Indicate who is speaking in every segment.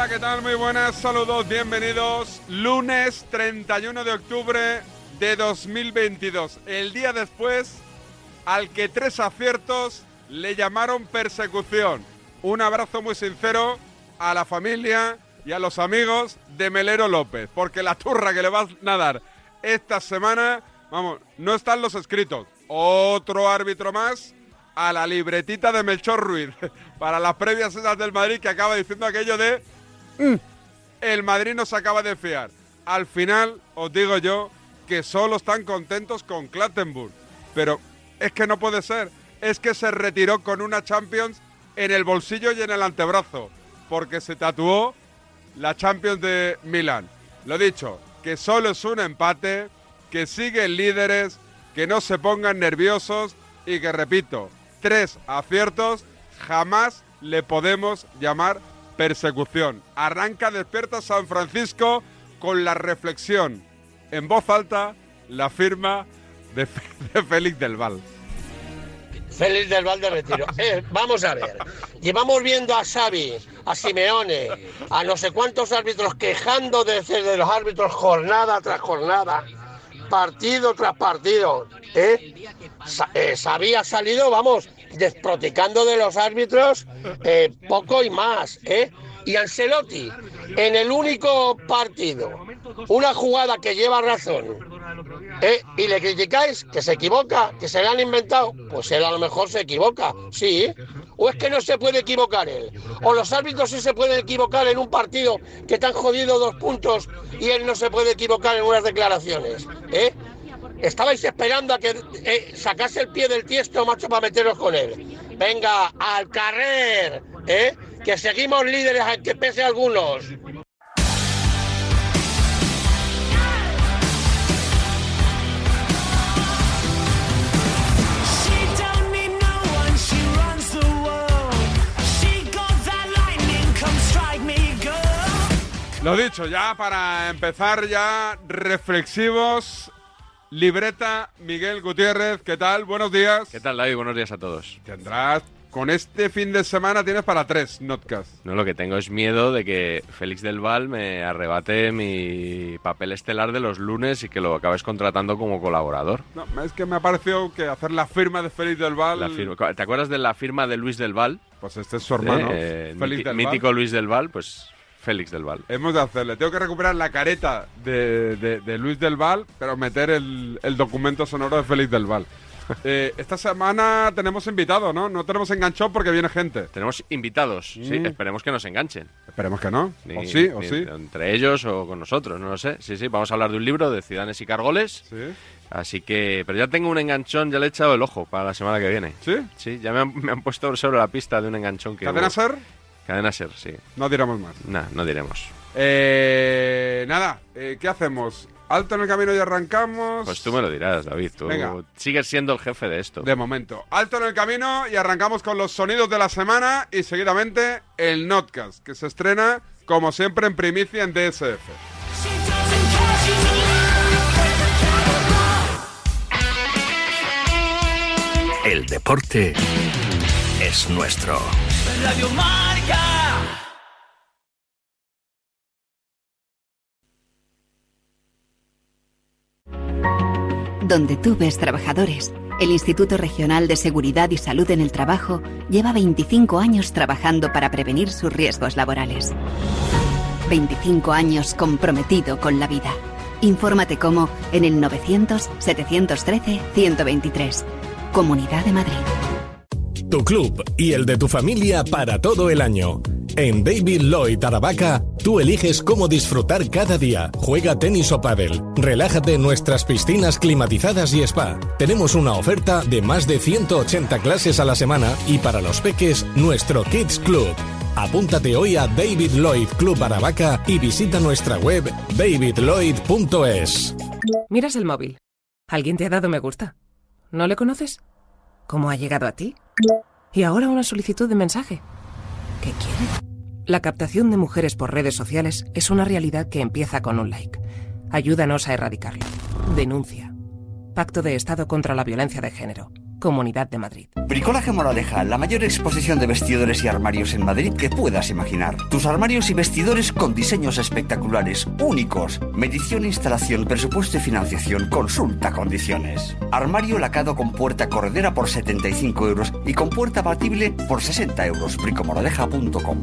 Speaker 1: Hola, ¿qué tal? Muy buenas, saludos, bienvenidos. Lunes 31 de octubre de 2022. El día después al que tres aciertos le llamaron persecución. Un abrazo muy sincero a la familia y a los amigos de Melero López, porque la turra que le vas a dar esta semana, vamos, no están los escritos. Otro árbitro más a la libretita de Melchor Ruiz para las previas esas del Madrid que acaba diciendo aquello de "Mm, el Madrid no se acaba de fiar. Al final os digo yo que solo están contentos con Clattenburg, pero es que no puede ser, es que se retiró con una Champions en el bolsillo y en el antebrazo, porque se tatuó la Champions de Milán. Lo dicho, que solo es un empate, que siguen líderes, que no se pongan nerviosos y que repito, tres aciertos jamás le podemos llamar persecución. Arranca despierta San Francisco con la reflexión en voz alta, la firma de, de Félix del Val.
Speaker 2: Félix del Val de Retiro. Eh, vamos a ver. Llevamos viendo a Xavi, a Simeone, a no sé cuántos árbitros quejando de, de los árbitros jornada tras jornada, partido tras partido. ¿eh? Sa- eh, Xavi ha salido, vamos, desproticando de los árbitros eh, poco y más. ¿eh? Y Ancelotti, en el único partido, una jugada que lleva razón, ¿Eh? Y le criticáis que se equivoca, que se le han inventado. Pues él a lo mejor se equivoca, sí. O es que no se puede equivocar él. O los árbitros sí se pueden equivocar en un partido que te han jodido dos puntos y él no se puede equivocar en unas declaraciones. ¿Eh? Estabais esperando a que eh, sacase el pie del tiesto, macho, para meteros con él. Venga, al carrer, ¿eh? Que seguimos líderes, aunque pese a algunos.
Speaker 1: Lo dicho, ya para empezar ya reflexivos, libreta Miguel Gutiérrez, ¿qué tal? Buenos días.
Speaker 3: ¿Qué tal, David? Buenos días a todos.
Speaker 1: Tendrás, con este fin de semana tienes para tres notcast.
Speaker 3: No, lo que tengo es miedo de que Félix del Val me arrebate mi papel estelar de los lunes y que lo acabes contratando como colaborador.
Speaker 1: No, es que me ha parecido que hacer la firma de Félix del Val...
Speaker 3: La firma- ¿Te acuerdas de la firma de Luis del Val?
Speaker 1: Pues este es su hermano,
Speaker 3: Eh,
Speaker 1: Félix Val.
Speaker 3: mítico Luis del Val, pues Félix del Val.
Speaker 1: Hemos de hacerle. Tengo que recuperar la careta de, de- de Luis del Val, pero meter el, el documento sonoro de Félix del Val. Eh, esta semana tenemos invitado, ¿no? No tenemos enganchón porque viene gente.
Speaker 3: Tenemos invitados, sí,
Speaker 1: Mm.
Speaker 3: esperemos que nos enganchen.
Speaker 1: Esperemos que no.
Speaker 3: Ni-
Speaker 1: o sí, o sí.
Speaker 3: Entre ellos o con nosotros, no lo sé. Sí, sí, vamos a hablar de un libro de Ciudadanos y Cargoles.
Speaker 1: Sí.
Speaker 3: Así que, pero ya tengo un enganchón, ya le he echado el ojo para la semana que viene.
Speaker 1: ¿Sí?
Speaker 3: Sí, ya me han, me han puesto sobre la pista de un enganchón que
Speaker 1: ¿Cadena
Speaker 3: hubo.
Speaker 1: Ser?
Speaker 3: Cadena Ser, sí.
Speaker 1: No diremos más.
Speaker 3: Nah, no diremos.
Speaker 1: Eh, nada, eh, ¿qué hacemos? ¿Alto en el camino y arrancamos?
Speaker 3: Pues tú me lo dirás, David. Tú
Speaker 1: Venga.
Speaker 3: sigues siendo el jefe de esto.
Speaker 1: De momento. Alto en el camino y arrancamos con los sonidos de la semana y seguidamente el Notcast, que se estrena, como siempre, en primicia en DSF.
Speaker 4: El deporte es nuestro.
Speaker 5: Radio Marca.
Speaker 6: Donde tú ves trabajadores, el Instituto Regional de Seguridad y Salud en el Trabajo lleva 25 años trabajando para prevenir sus riesgos laborales. 25 años comprometido con la vida. Infórmate cómo en el 900-713-123. Comunidad de Madrid.
Speaker 4: Tu club y el de tu familia para todo el año. En David Lloyd Aravaca, tú eliges cómo disfrutar cada día. Juega tenis o pádel. Relájate en nuestras piscinas climatizadas y spa. Tenemos una oferta de más de 180 clases a la semana y para los peques, nuestro Kids Club. Apúntate hoy a David Lloyd Club Aravaca y visita nuestra web davidlloyd.es.
Speaker 7: Miras el móvil. ¿Alguien te ha dado me gusta? ¿No le conoces? ¿Cómo ha llegado a ti? Y ahora una solicitud de mensaje. ¿Qué quiere? La captación de mujeres por redes sociales es una realidad que empieza con un like. Ayúdanos a erradicarlo. Denuncia. Pacto de Estado contra la Violencia de Género. Comunidad de Madrid.
Speaker 8: Bricolaje Moraleja, la mayor exposición de vestidores y armarios en Madrid que puedas imaginar. Tus armarios y vestidores con diseños espectaculares, únicos. Medición, instalación, presupuesto y financiación. Consulta condiciones. Armario lacado con puerta corredera por 75 euros y con puerta abatible por 60 euros. bricomoraleja.com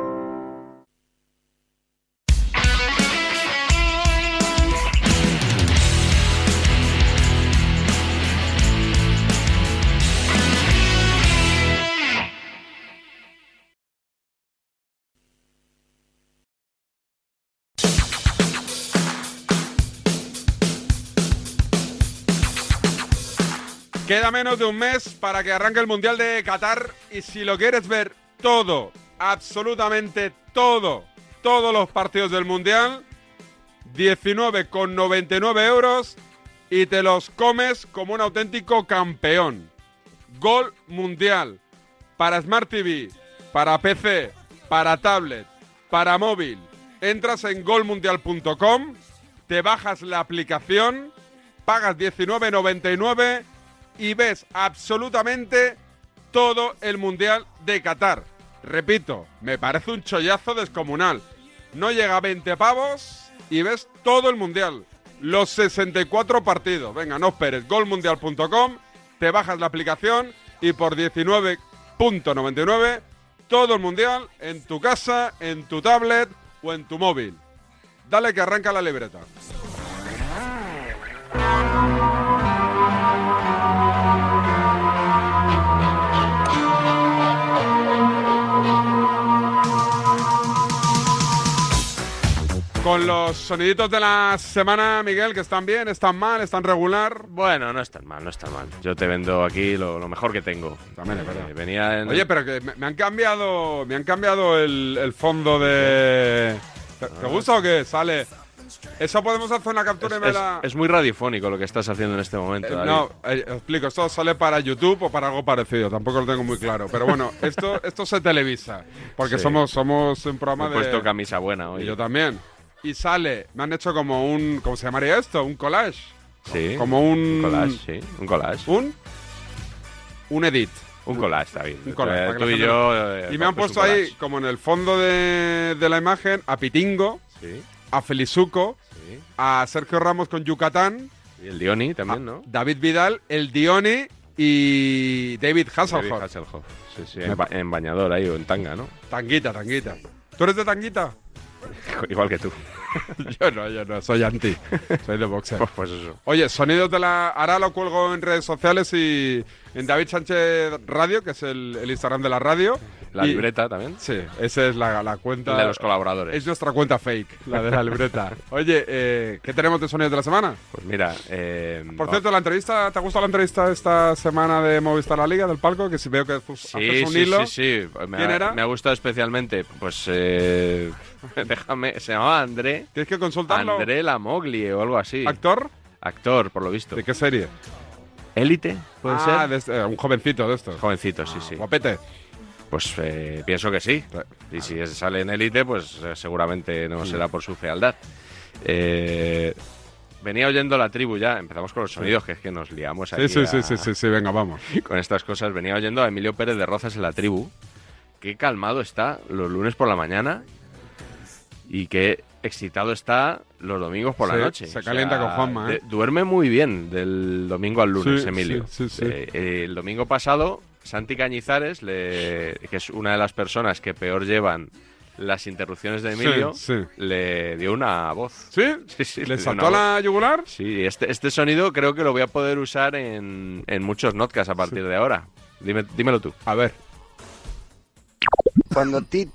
Speaker 1: Queda menos de un mes para que arranque el Mundial de Qatar y si lo quieres ver todo, absolutamente todo, todos los partidos del Mundial, 19,99 euros y te los comes como un auténtico campeón. Gol Mundial para Smart TV, para PC, para tablet, para móvil. Entras en golmundial.com, te bajas la aplicación, pagas 19.99 y ves absolutamente todo el Mundial de Qatar. Repito, me parece un chollazo descomunal. No llega a 20 pavos y ves todo el Mundial. Los 64 partidos. Venga, no esperes. Golmundial.com, te bajas la aplicación y por 19.99 todo el Mundial en tu casa, en tu tablet o en tu móvil. Dale que arranca la libreta. Con los soniditos de la semana, Miguel, que están bien, están mal, están regular.
Speaker 3: Bueno, no están mal, no están mal. Yo te vendo aquí lo, lo mejor que tengo.
Speaker 1: También es verdad.
Speaker 3: Eh, venía en...
Speaker 1: Oye, pero que me, me han cambiado, me han cambiado el, el fondo de. ¿Te, te gusta o qué? Sale. Eso podemos hacer una captura y me
Speaker 3: es,
Speaker 1: la.
Speaker 3: es muy radiofónico lo que estás haciendo en este momento.
Speaker 1: Eh, no, eh, explico, esto sale para YouTube o para algo parecido, tampoco lo tengo muy claro. Pero bueno, esto, esto se televisa, porque
Speaker 3: Sí.
Speaker 1: somos, somos un programa
Speaker 3: Me he
Speaker 1: de...
Speaker 3: puesto camisa buena hoy.
Speaker 1: Y yo también. Y sale, me han hecho como un, ¿cómo se llamaría esto? Un collage.
Speaker 3: Sí.
Speaker 1: Como un...
Speaker 3: Un collage, sí. Un collage.
Speaker 1: Un... Un edit.
Speaker 3: Un collage, David.
Speaker 1: Un collage,
Speaker 3: Eh, Tú y yo... eh,
Speaker 1: y me han puesto ahí, como en el fondo de, de la imagen, a Pitingo,
Speaker 3: Sí,
Speaker 1: a Felizuco,
Speaker 3: sí.
Speaker 1: a Sergio Ramos con Yucatán,
Speaker 3: Y el Dioni también, ¿no?
Speaker 1: David Vidal, el Dioni y David
Speaker 3: David
Speaker 1: Hasselhoff.
Speaker 3: Hasselhoff. Sí, sí,
Speaker 1: Me
Speaker 3: en, ba- en bañador ahí o en tanga, ¿no?
Speaker 1: Tanguita, tanguita. ¿Tú eres de tanguita?
Speaker 3: Igual que tú.
Speaker 1: yo no, yo no, soy anti. Soy de boxer.
Speaker 3: Pues, pues eso.
Speaker 1: Oye, sonidos de la. Ahora lo cuelgo en redes sociales y en David Sánchez Radio, que es el, el Instagram de la radio.
Speaker 3: La
Speaker 1: Y-
Speaker 3: libreta también.
Speaker 1: Sí, esa es la, la cuenta.
Speaker 3: de los colaboradores.
Speaker 1: Es nuestra cuenta fake, la de la libreta. Oye, eh, ¿qué tenemos de sonidos de la semana?
Speaker 3: Pues mira, eh,
Speaker 1: Por cierto, la entrevista, ¿te ha gustado la entrevista esta semana de Movistar La Liga del palco? Que si veo que fu-
Speaker 3: Sí,
Speaker 1: haces un
Speaker 3: sí,
Speaker 1: hilo.
Speaker 3: sí, sí. Me
Speaker 1: ¿Quién
Speaker 3: ha,
Speaker 1: era?
Speaker 3: Me ha gustado especialmente. Pues eh, déjame, se llamaba André.
Speaker 1: Tienes que consultarlo.
Speaker 3: André Lamoglie o algo así.
Speaker 1: ¿Actor?
Speaker 3: Actor, por lo visto.
Speaker 1: ¿De qué serie?
Speaker 3: Élite, puede
Speaker 1: ah,
Speaker 3: ser.
Speaker 1: de este- eh, un jovencito de estos.
Speaker 3: Jovencito, sí, sí.
Speaker 1: Guapete.
Speaker 3: Pues eh, pienso que sí. Y si sale en élite, pues eh, seguramente no será por su fealdad. Eh, venía oyendo la tribu ya. Empezamos con los sonidos, que es que nos liamos aquí.
Speaker 1: Sí, sí, sí,
Speaker 3: a-
Speaker 1: sí, sí, sí, venga, vamos.
Speaker 3: Con estas cosas. Venía oyendo a Emilio Pérez de Rozas en la tribu. Qué calmado está los lunes por la mañana. Y qué excitado está los domingos por
Speaker 1: Sí,
Speaker 3: la noche.
Speaker 1: se calienta con Juanma, ¿eh?
Speaker 3: de- duerme muy bien del domingo al lunes,
Speaker 1: Sí,
Speaker 3: Emilio.
Speaker 1: sí, sí, sí.
Speaker 3: Eh, eh, el domingo pasado, Santi Cañizares, le- que es una de las personas que peor llevan las interrupciones de Emilio,
Speaker 1: sí.
Speaker 3: le dio una voz.
Speaker 1: ¿Sí?
Speaker 3: Sí, sí,
Speaker 1: ¿Le saltó la yugular?
Speaker 3: Sí, este, este sonido creo que lo voy a poder usar en, en muchos notcasts a partir de ahora. Dime, dímelo tú.
Speaker 1: A ver.
Speaker 9: Cuando a ti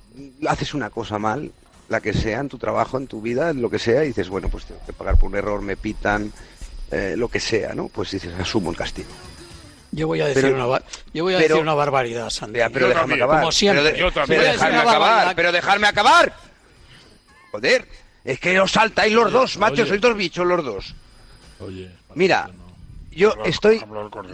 Speaker 9: haces una cosa mal, la que sea, en tu trabajo, en tu vida, en lo que sea, y dices, bueno, pues tengo que pagar por un error, me pitan, eh, lo que sea, ¿no? Pues dices, asumo el castigo.
Speaker 10: Yo voy a decir,
Speaker 9: Pero-
Speaker 10: una, yo voy a
Speaker 9: pero-
Speaker 10: decir una barbaridad, Santi.
Speaker 9: Ya, pero
Speaker 10: Yo
Speaker 9: déjame
Speaker 10: también.
Speaker 9: acabar.
Speaker 10: Como siempre.
Speaker 9: Pero, de-
Speaker 10: Yo también.
Speaker 9: pero
Speaker 10: Voy a decir
Speaker 9: dejarme
Speaker 10: una
Speaker 9: acabar,
Speaker 10: barbaridad.
Speaker 9: pero dejarme acabar. Joder, es que os saltáis los dos, macho,
Speaker 11: oye.
Speaker 9: sois dos bichos los dos.
Speaker 11: Oye,
Speaker 9: Mira, yo estoy,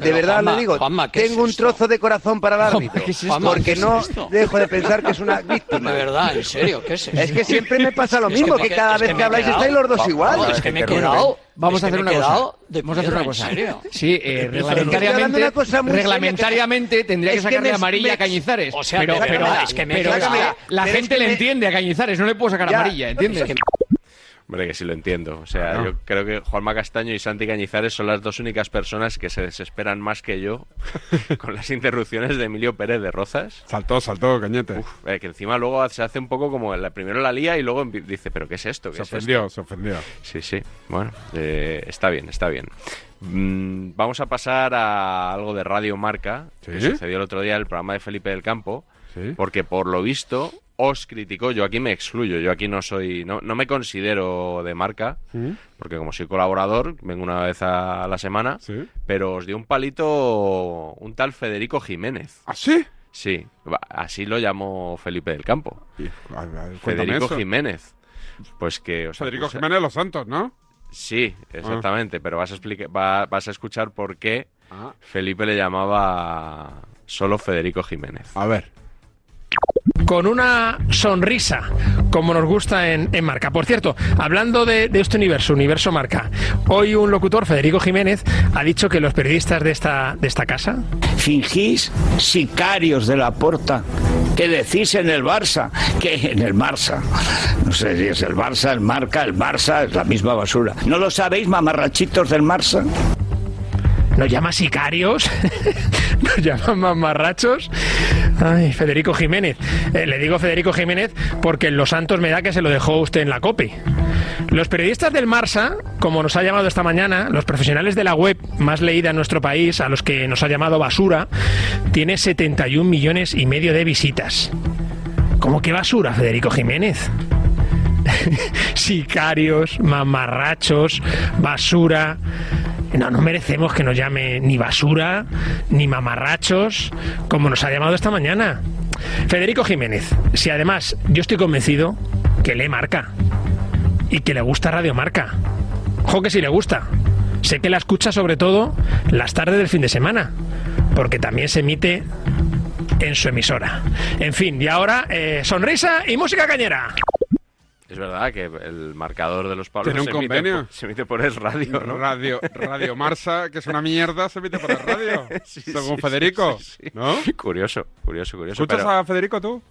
Speaker 9: de verdad
Speaker 10: Juanma,
Speaker 9: le digo,
Speaker 10: Juanma, ¿qué es
Speaker 9: tengo un
Speaker 10: esto?
Speaker 9: trozo de corazón para el árbitro,
Speaker 10: ¿qué es
Speaker 9: porque
Speaker 10: ¿qué es
Speaker 9: no
Speaker 10: esto?
Speaker 9: dejo de pensar que es una víctima.
Speaker 10: De verdad, en serio, ¿qué es eso?
Speaker 9: Es que siempre me pasa lo
Speaker 10: Es
Speaker 9: mismo,
Speaker 10: que-
Speaker 9: que cada
Speaker 10: es
Speaker 9: vez
Speaker 10: que
Speaker 9: que, habláis
Speaker 10: quedado-
Speaker 9: estáis los dos igual.
Speaker 10: es que me he quedado.
Speaker 12: Vamos
Speaker 10: es
Speaker 12: a
Speaker 10: que
Speaker 12: hacer
Speaker 10: me
Speaker 12: una cosa. Vamos a hacer una cosa.
Speaker 10: ¿En serio?
Speaker 12: Sí, eh, reglamentariamente, reglamentariamente tendría que
Speaker 9: es que
Speaker 12: sacarle
Speaker 9: me-
Speaker 12: amarilla
Speaker 9: me-
Speaker 12: a Cañizares.
Speaker 10: O sea,
Speaker 12: pero, pero,
Speaker 10: verdad, es que me he
Speaker 12: pero
Speaker 10: quedado-
Speaker 12: que la
Speaker 9: pero es
Speaker 12: gente
Speaker 9: que
Speaker 12: le
Speaker 9: me-
Speaker 12: entiende a Cañizares, no le puedo sacar
Speaker 9: Ya.
Speaker 12: amarilla, ¿entiendes?
Speaker 3: Hombre, que sí lo entiendo. O sea, yo creo que Juanma Castaño y Santi Cañizares son las dos únicas personas que se desesperan más que yo con las interrupciones de Emilio Pérez de Rozas.
Speaker 1: Saltó, saltó, cañete.
Speaker 3: Uf, eh, que encima luego se hace un poco como la, primero la lía y luego dice, ¿pero qué es esto? ¿Qué
Speaker 1: se
Speaker 3: es esto?".
Speaker 1: ofendió, se ofendió.
Speaker 3: Sí, sí. Bueno, eh, está bien, está bien. Mm, vamos a pasar a algo de Radio Marca, que
Speaker 1: ¿Sí?
Speaker 3: sucedió el otro día, el programa de Felipe del Campo,
Speaker 1: Sí.
Speaker 3: porque por lo visto os criticó, yo aquí me excluyo, yo aquí no soy, no, no me considero de marca, porque como soy colaborador, vengo una vez a la semana,
Speaker 1: Sí.
Speaker 3: pero os dio un palito un tal Federico Jiménez.
Speaker 1: ¿Ah, sí?
Speaker 3: Así lo llamó Felipe del Campo.
Speaker 1: A ver,
Speaker 3: Federico
Speaker 1: eso.
Speaker 3: Jiménez. Pues que os
Speaker 1: Federico
Speaker 3: acusa-
Speaker 1: Jiménez Los Santos, ¿no?
Speaker 3: Sí, exactamente, pero vas a, explica- va- vas a escuchar por qué
Speaker 1: Ah.
Speaker 3: Felipe le llamaba solo Federico Jiménez.
Speaker 1: A ver.
Speaker 13: Con una sonrisa, como nos gusta en, en Marca. Por cierto, hablando de, este universo, universo Marca, hoy un locutor, Federico Jiménez, ha dicho que los periodistas de esta, de esta casa...
Speaker 14: Fingís sicarios de la porta. ¿Qué decís en el Barça? que en el Barça? No sé si es el Barça, el Marca, el Barça, es la misma basura. ¿No lo sabéis, mamarrachitos del Barça?
Speaker 13: ¿Nos llama sicarios? ¿Nos llaman mamarrachos? Ay, Federico Jiménez. Eh, le digo Federico Jiménez porque en Los Santos me da que se lo dejó usted en la COPE. Los periodistas del Marsa, como nos ha llamado esta mañana, los profesionales de la web más leída en nuestro país, a los que nos ha llamado basura, tiene 71 millones y medio de visitas. ¿Cómo que basura, Federico Jiménez? Sicarios, mamarrachos, basura. No, no merecemos que nos llame ni basura, ni mamarrachos, como nos ha llamado esta mañana. Federico Jiménez, si además yo estoy convencido que lee marca y que le gusta Radio Marca. Ojo que si le gusta. Sé que la escucha sobre todo las tardes del fin de semana, porque también se emite en su emisora. En fin, y ahora eh, sonrisa y música cañera.
Speaker 3: Es verdad que el marcador de los Pablos
Speaker 1: Tiene un
Speaker 3: se, emite
Speaker 1: convenio.
Speaker 3: por, se emite por el radio, ¿no?
Speaker 1: Radio, Radio Marsa, que es una mierda, se emite por la radio.
Speaker 3: Sí,
Speaker 1: según
Speaker 3: sí,
Speaker 1: Federico.
Speaker 3: sí.
Speaker 1: ¿No?
Speaker 3: Curioso, curioso, curioso.
Speaker 1: ¿Escuchas
Speaker 3: pero-
Speaker 1: a Federico tú?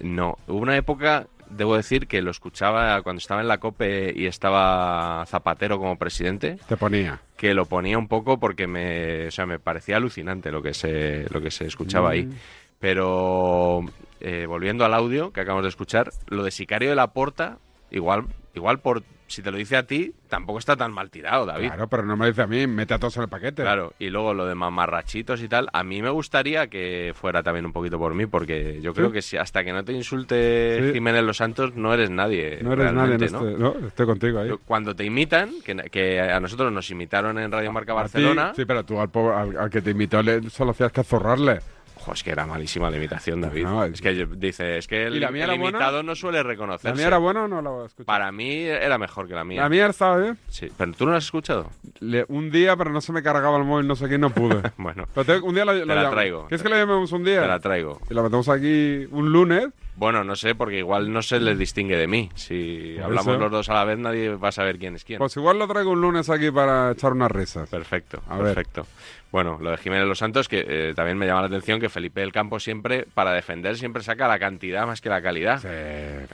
Speaker 3: No, hubo una época, debo decir, que lo escuchaba cuando estaba en la COPE y estaba Zapatero como presidente.
Speaker 1: Te ponía.
Speaker 3: Que lo ponía un poco porque me, o sea, me parecía alucinante lo que se, lo que se escuchaba ahí.
Speaker 1: Mm.
Speaker 3: Pero eh, volviendo al audio que acabamos de escuchar, lo de Sicario de la Porta, igual, igual por si te lo dice a ti, tampoco está tan mal tirado, David.
Speaker 1: Claro, pero no me dice a mí, mete a todos en el paquete.
Speaker 3: Claro, y luego lo de mamarrachitos y tal, a mí me gustaría que fuera también un poquito por mí, porque yo creo que si hasta que no te insulte
Speaker 1: Sí.
Speaker 3: Jiménez Los Santos, no eres nadie.
Speaker 1: No eres nadie.
Speaker 3: ¿no?
Speaker 1: Estoy contigo ahí.
Speaker 3: Cuando te imitan, que, que a nosotros nos imitaron en Radio Marca
Speaker 1: ti,
Speaker 3: Barcelona,
Speaker 1: sí, pero tú al, al, al que te invitó le, solo hacías que zorrarle.
Speaker 3: Ojo, es que era malísima la imitación, David.
Speaker 1: No,
Speaker 3: es que dice, es que el, imitado no suele reconocerse.
Speaker 1: ¿La mía era buena o no la escuché?
Speaker 3: Para mí era mejor que la mía.
Speaker 1: La mía estaba bien.
Speaker 3: Sí, pero tú no la has escuchado.
Speaker 1: Le- un día, pero no se me cargaba el móvil, no sé qué, no pude.
Speaker 3: bueno,
Speaker 1: Pero te- un día la,
Speaker 3: te la traigo.
Speaker 1: ¿Quieres que la llamemos un día?
Speaker 3: Te la traigo.
Speaker 1: Y la metemos aquí un lunes
Speaker 3: Bueno, no sé, porque igual no se les distingue de mí. Si hablamos
Speaker 1: eso.
Speaker 3: los dos a la vez, nadie va a saber quién es quién.
Speaker 1: Pues igual lo traigo un lunes aquí para echar unas risas.
Speaker 3: Perfecto,
Speaker 1: A ver.
Speaker 3: perfecto. Bueno, lo de Jiménez Los Santos, que eh, también me llama la atención que Felipe del Campo siempre, para defender, siempre saca la cantidad más que la calidad.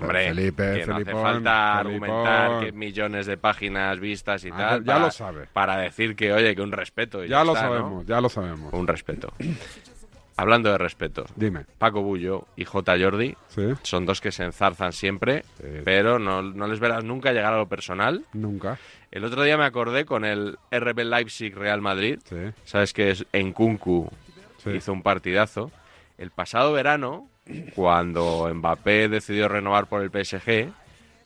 Speaker 3: Hombre,
Speaker 1: Felipe,
Speaker 3: que no hace falta
Speaker 1: Felipón.
Speaker 3: argumentar que millones de páginas vistas y
Speaker 1: Ah,
Speaker 3: tal.
Speaker 1: ya
Speaker 3: para-
Speaker 1: lo sabe.
Speaker 3: Para decir que, oye, que un respeto. y
Speaker 1: Ya lo
Speaker 3: está, ¿no?
Speaker 1: sabemos, ya lo sabemos.
Speaker 3: Un respeto. Hablando de respeto.
Speaker 1: Dime.
Speaker 3: Paco Bullo y J. Jordi son dos que se enzarzan siempre, pero no, no les verás nunca llegar a lo personal.
Speaker 1: Nunca.
Speaker 3: El otro día me acordé con el RB Leipzig Real Madrid. Sabes que es en Kunku hizo un partidazo. El pasado verano, cuando Mbappé decidió renovar por el PSG,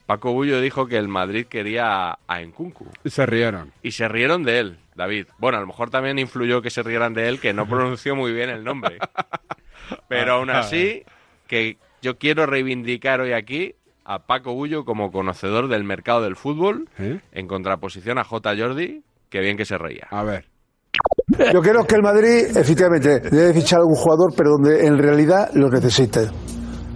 Speaker 3: Paco Bullo dijo que el Madrid quería a, a Nkunku.
Speaker 1: Y se rieron.
Speaker 3: Y se rieron de él, David. Bueno, a lo mejor también influyó que se rieran de él, que no pronunció muy bien el nombre. Pero aún así, que yo quiero reivindicar hoy aquí a Paco Bullo como conocedor del mercado del fútbol, en contraposición a J. Jordi, que bien que se reía.
Speaker 1: A ver.
Speaker 11: Yo creo que el Madrid, efectivamente, debe fichar algún jugador, pero donde en realidad lo necesite.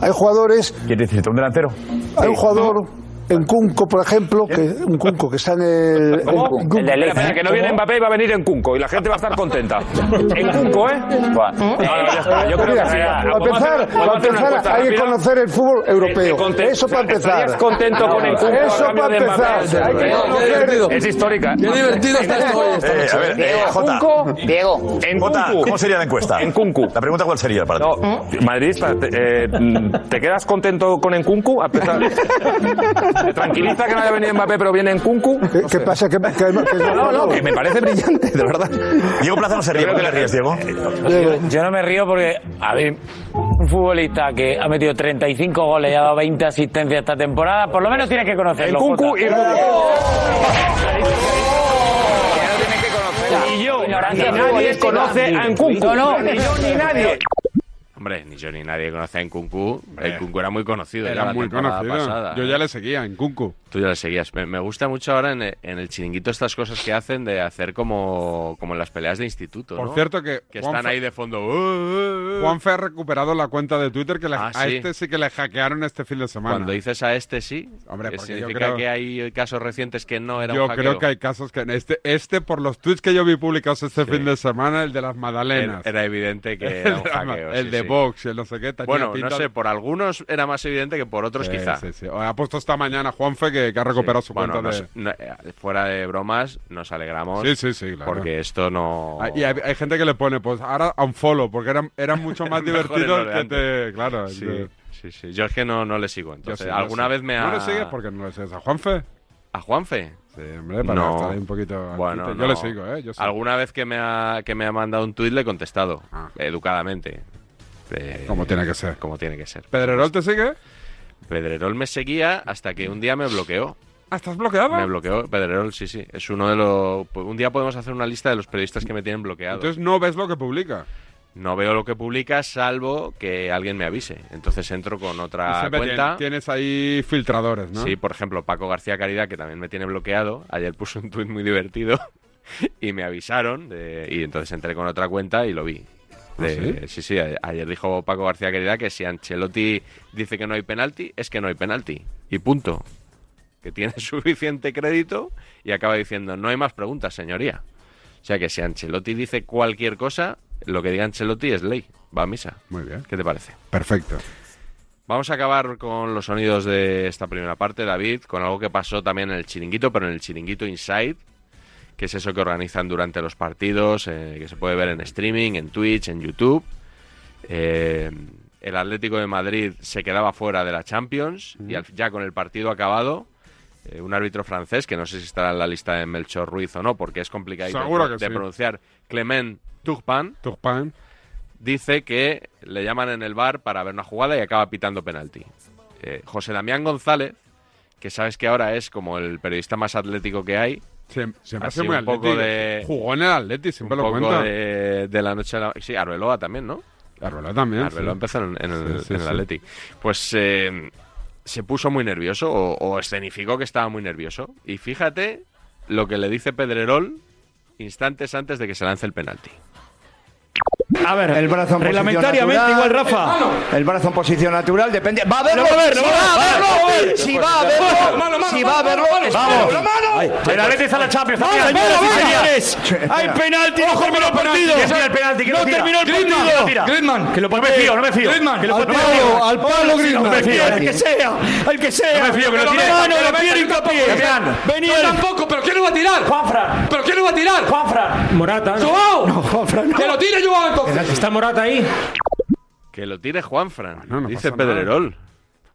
Speaker 11: Hay jugadores.
Speaker 15: ¿Quién necesita? ¿Un delantero?
Speaker 11: Hay un jugador, en Cunco, por ejemplo, que un Cunco que está en el.
Speaker 15: ¿Cómo?
Speaker 11: en Cunco.
Speaker 15: Espera, espera, que no viene Mbappé y va a venir en Cunco y la gente va a estar contenta. En Cunco, ¿eh? Buah. No, no, ya está. Yo creo que
Speaker 11: para
Speaker 15: Vamos a
Speaker 11: empezar,
Speaker 15: hacer- vamos a
Speaker 11: para
Speaker 15: hacer una
Speaker 11: empezar
Speaker 15: encuesta
Speaker 11: hay que
Speaker 15: rápida.
Speaker 11: conocer el fútbol europeo.
Speaker 15: Conte-
Speaker 11: Eso para empezar.
Speaker 15: ¿Estarías contento con el Cunco a
Speaker 11: Eso
Speaker 15: cambio
Speaker 11: para
Speaker 15: de Mbappé?
Speaker 11: empezar. Hay que conocer.
Speaker 15: Es histórica.
Speaker 11: Qué divertido está esto hoy, esta
Speaker 15: Eh,
Speaker 11: noche.
Speaker 15: a ver, eh,
Speaker 11: Diego,
Speaker 15: Jota.
Speaker 11: Cunco.
Speaker 15: Diego. En
Speaker 16: Jota. ¿cómo sería la encuesta?
Speaker 15: En Cuncu.
Speaker 16: La pregunta cuál sería para ti.
Speaker 15: No, madridista, te, eh, ¿te quedas contento con Encuncu? A pesar- ¿Te tranquiliza que no haya venido Mbappé pero viene Encuncu?
Speaker 11: ¿Qué, qué pasa? ¿Qué, qué- qué-
Speaker 15: No, no, que me parece brillante, de verdad.
Speaker 16: Diego Plaza no se ríe. ¿Por qué
Speaker 15: que
Speaker 16: le ríes, Diego?
Speaker 17: Yo, yo no me río porque, a ver, un futbolista que ha metido 35 goles y ha dado 20 asistencias esta temporada, por lo menos tienes que conocerlo.
Speaker 15: Encuncu
Speaker 17: Jota.
Speaker 15: y
Speaker 17: Y yo,
Speaker 15: Ignorancia
Speaker 17: ni nadie
Speaker 15: conoce a Encuncu.
Speaker 17: No, no,
Speaker 15: Ni yo ni nadie.
Speaker 3: Hombre, ni yo ni nadie conoce a Nkunku. El Kunku era muy conocido.
Speaker 1: Era muy conocido.
Speaker 3: pasada.
Speaker 1: Yo ya le seguía en Kunku.
Speaker 3: Tú ya le seguías. Me, me gusta mucho ahora en, en el chiringuito estas cosas que hacen de hacer como, como en las peleas de instituto.
Speaker 1: Por
Speaker 3: ¿no?
Speaker 1: cierto que
Speaker 3: están ahí de fondo. "Uh, uh, uh".
Speaker 1: Juanfe ha recuperado la cuenta de Twitter que le-
Speaker 3: Ah,
Speaker 1: a
Speaker 3: sí.
Speaker 1: este sí que le hackearon este fin de semana.
Speaker 3: Cuando dices a este sí,
Speaker 1: Hombre, yo
Speaker 3: significa
Speaker 1: creo-
Speaker 3: que hay casos recientes que no era
Speaker 1: Yo
Speaker 3: un
Speaker 1: creo que hay casos que este, este por los tweets que yo vi publicados este
Speaker 3: Sí.
Speaker 1: fin de semana, el de las magdalenas.
Speaker 3: Era, era evidente que
Speaker 1: El
Speaker 3: era un hackeo.
Speaker 1: el
Speaker 3: sí,
Speaker 1: de
Speaker 3: sí.
Speaker 1: Vox, el no sé qué.
Speaker 3: Bueno,
Speaker 1: pinta
Speaker 3: no sé, por algunos era más evidente que por otros
Speaker 1: Sí,
Speaker 3: quizá.
Speaker 1: sí, sí. Ha puesto esta mañana Juanfe que, que ha recuperado su
Speaker 3: Bueno,
Speaker 1: cuenta
Speaker 3: nos-
Speaker 1: de...
Speaker 3: no, eh, fuera de bromas, nos alegramos.
Speaker 1: Sí, sí, sí, claro.
Speaker 3: Porque esto no.
Speaker 1: Ah, Y hay, hay gente que le pone, pues ahora un follow, porque era, era mucho más
Speaker 3: Mejor es
Speaker 1: divertido
Speaker 3: lo de
Speaker 1: que te... Claro, de-
Speaker 3: sí, sí. Yo es que no, no le sigo. Entonces,
Speaker 1: yo
Speaker 3: alguna vez me ha.
Speaker 1: ¿No le sigues? porque no le sigues? ¿A Juanfe?
Speaker 3: ¿A Juanfe?
Speaker 1: Sí, hombre, para
Speaker 3: No.
Speaker 1: estar ahí un poquito...
Speaker 3: Bueno,
Speaker 1: Yo le sigo, ¿eh? Yo sí.
Speaker 3: Alguna vez que me ha, que me ha mandado un tuit le he contestado, educadamente. Eh,
Speaker 1: Como tiene que ser.
Speaker 3: Como tiene que ser.
Speaker 1: ¿Pedrerol te sigue?
Speaker 3: Pedrerol me seguía hasta que un día me bloqueó.
Speaker 1: Ah, ¿estás bloqueado?
Speaker 3: Me bloqueó Pedrerol, sí, sí. Es uno de los... Un día podemos hacer una lista de los periodistas que me tienen bloqueado.
Speaker 1: Entonces no ves lo que publica.
Speaker 3: No veo lo que publica salvo que alguien me avise. Entonces entro con otra cuenta.
Speaker 1: tien- Tienes ahí filtradores, ¿no?
Speaker 3: Sí, por ejemplo, Paco García Caridad, que también me tiene bloqueado, ayer puso un tuit muy divertido y me avisaron y entonces entré con otra cuenta y lo vi. De- sí, sí, a- ayer dijo Paco García Caridad que si Ancelotti dice que no hay penalti, es que no hay penalti. Y punto. Que tiene suficiente crédito y acaba diciendo, no hay más preguntas, señoría. O sea que si Ancelotti dice cualquier cosa, lo que diga Ancelotti es ley. Va a misa.
Speaker 1: Muy bien.
Speaker 3: ¿Qué te parece?
Speaker 1: Perfecto.
Speaker 3: Vamos a acabar con los sonidos de esta primera parte, David, con algo que pasó también en el chiringuito, pero en el chiringuito Inside, que es eso que organizan durante los partidos, eh, que se puede ver en streaming, en Twitch, en YouTube. Eh, el Atlético de Madrid se quedaba fuera de la Champions y al- ya con el partido acabado, eh, un árbitro francés, que no sé si estará en la lista de Melchor Ruiz o no, porque es complicado de,
Speaker 1: que
Speaker 3: de
Speaker 1: sí.
Speaker 3: pronunciar, Clement Turpin,
Speaker 1: Turpin.
Speaker 3: dice que le llaman en el bar para ver una jugada y acaba pitando penalti. José Damián González, que sabes que ahora es como el periodista más atlético que hay, Así
Speaker 1: sido muy
Speaker 3: un poco de-
Speaker 1: Jugó en el Atleti, siempre
Speaker 3: un
Speaker 1: lo
Speaker 3: poco
Speaker 1: cuenta.
Speaker 3: de, de la noche a la... Sí, Arbeloa también, ¿no?
Speaker 1: Arbeloa también.
Speaker 3: Arbeloa
Speaker 1: sí.
Speaker 3: empezó en, en el,
Speaker 1: Sí, sí,
Speaker 3: en el
Speaker 1: sí.
Speaker 3: Atleti. Pues eh, se puso muy nervioso o, o escenificó que estaba muy nervioso. Y fíjate lo que le dice Pedrerol instantes antes de que se lance el penalti.
Speaker 8: A ver, el brazo en
Speaker 14: Reglamentariamente
Speaker 8: posición
Speaker 14: igual,
Speaker 8: natural,
Speaker 14: Rafa.
Speaker 8: El brazo en posición natural depende. ¡Va a verlo!
Speaker 14: Lo va a ver, lo
Speaker 8: ¡Si
Speaker 14: va a
Speaker 8: va a
Speaker 14: ver, lo va a
Speaker 8: verlo!
Speaker 14: ver.
Speaker 8: ¡Si va a verlo! ¡Si va a verlo! ¡Vamos!
Speaker 14: El Atleti está en la Champions. Hay penalti, no
Speaker 8: Ojo,
Speaker 14: terminó el
Speaker 8: penalti.
Speaker 14: partido.
Speaker 8: Que sí, el penalti, que
Speaker 14: no terminó el partido.
Speaker 8: tira. Griezmann, que lo
Speaker 14: No me fío, no me fío.
Speaker 8: Griezmann,
Speaker 14: Que lo
Speaker 8: al palo, al palo,
Speaker 14: No me
Speaker 8: Griezmann.
Speaker 14: fío, el que sea, el que sea.
Speaker 8: No me fío, que lo
Speaker 14: la
Speaker 8: tire.
Speaker 14: mano,
Speaker 8: Que lo
Speaker 14: hincapié.
Speaker 8: tampoco.
Speaker 14: Venía
Speaker 8: tampoco, pero ¿quién lo va a tirar?
Speaker 14: Juanfran.
Speaker 8: ¿Pero quién lo va a tirar?
Speaker 14: Juanfran.
Speaker 13: Morata. ¿no?
Speaker 8: ¡Joao!
Speaker 13: No, Juanfran. no.
Speaker 8: ¡Que lo tire Joao entonces!
Speaker 13: ¿Está Morata ahí?
Speaker 3: Que lo tire Juanfran,
Speaker 1: no
Speaker 3: dice
Speaker 1: pasa nada.
Speaker 3: Pedrerol.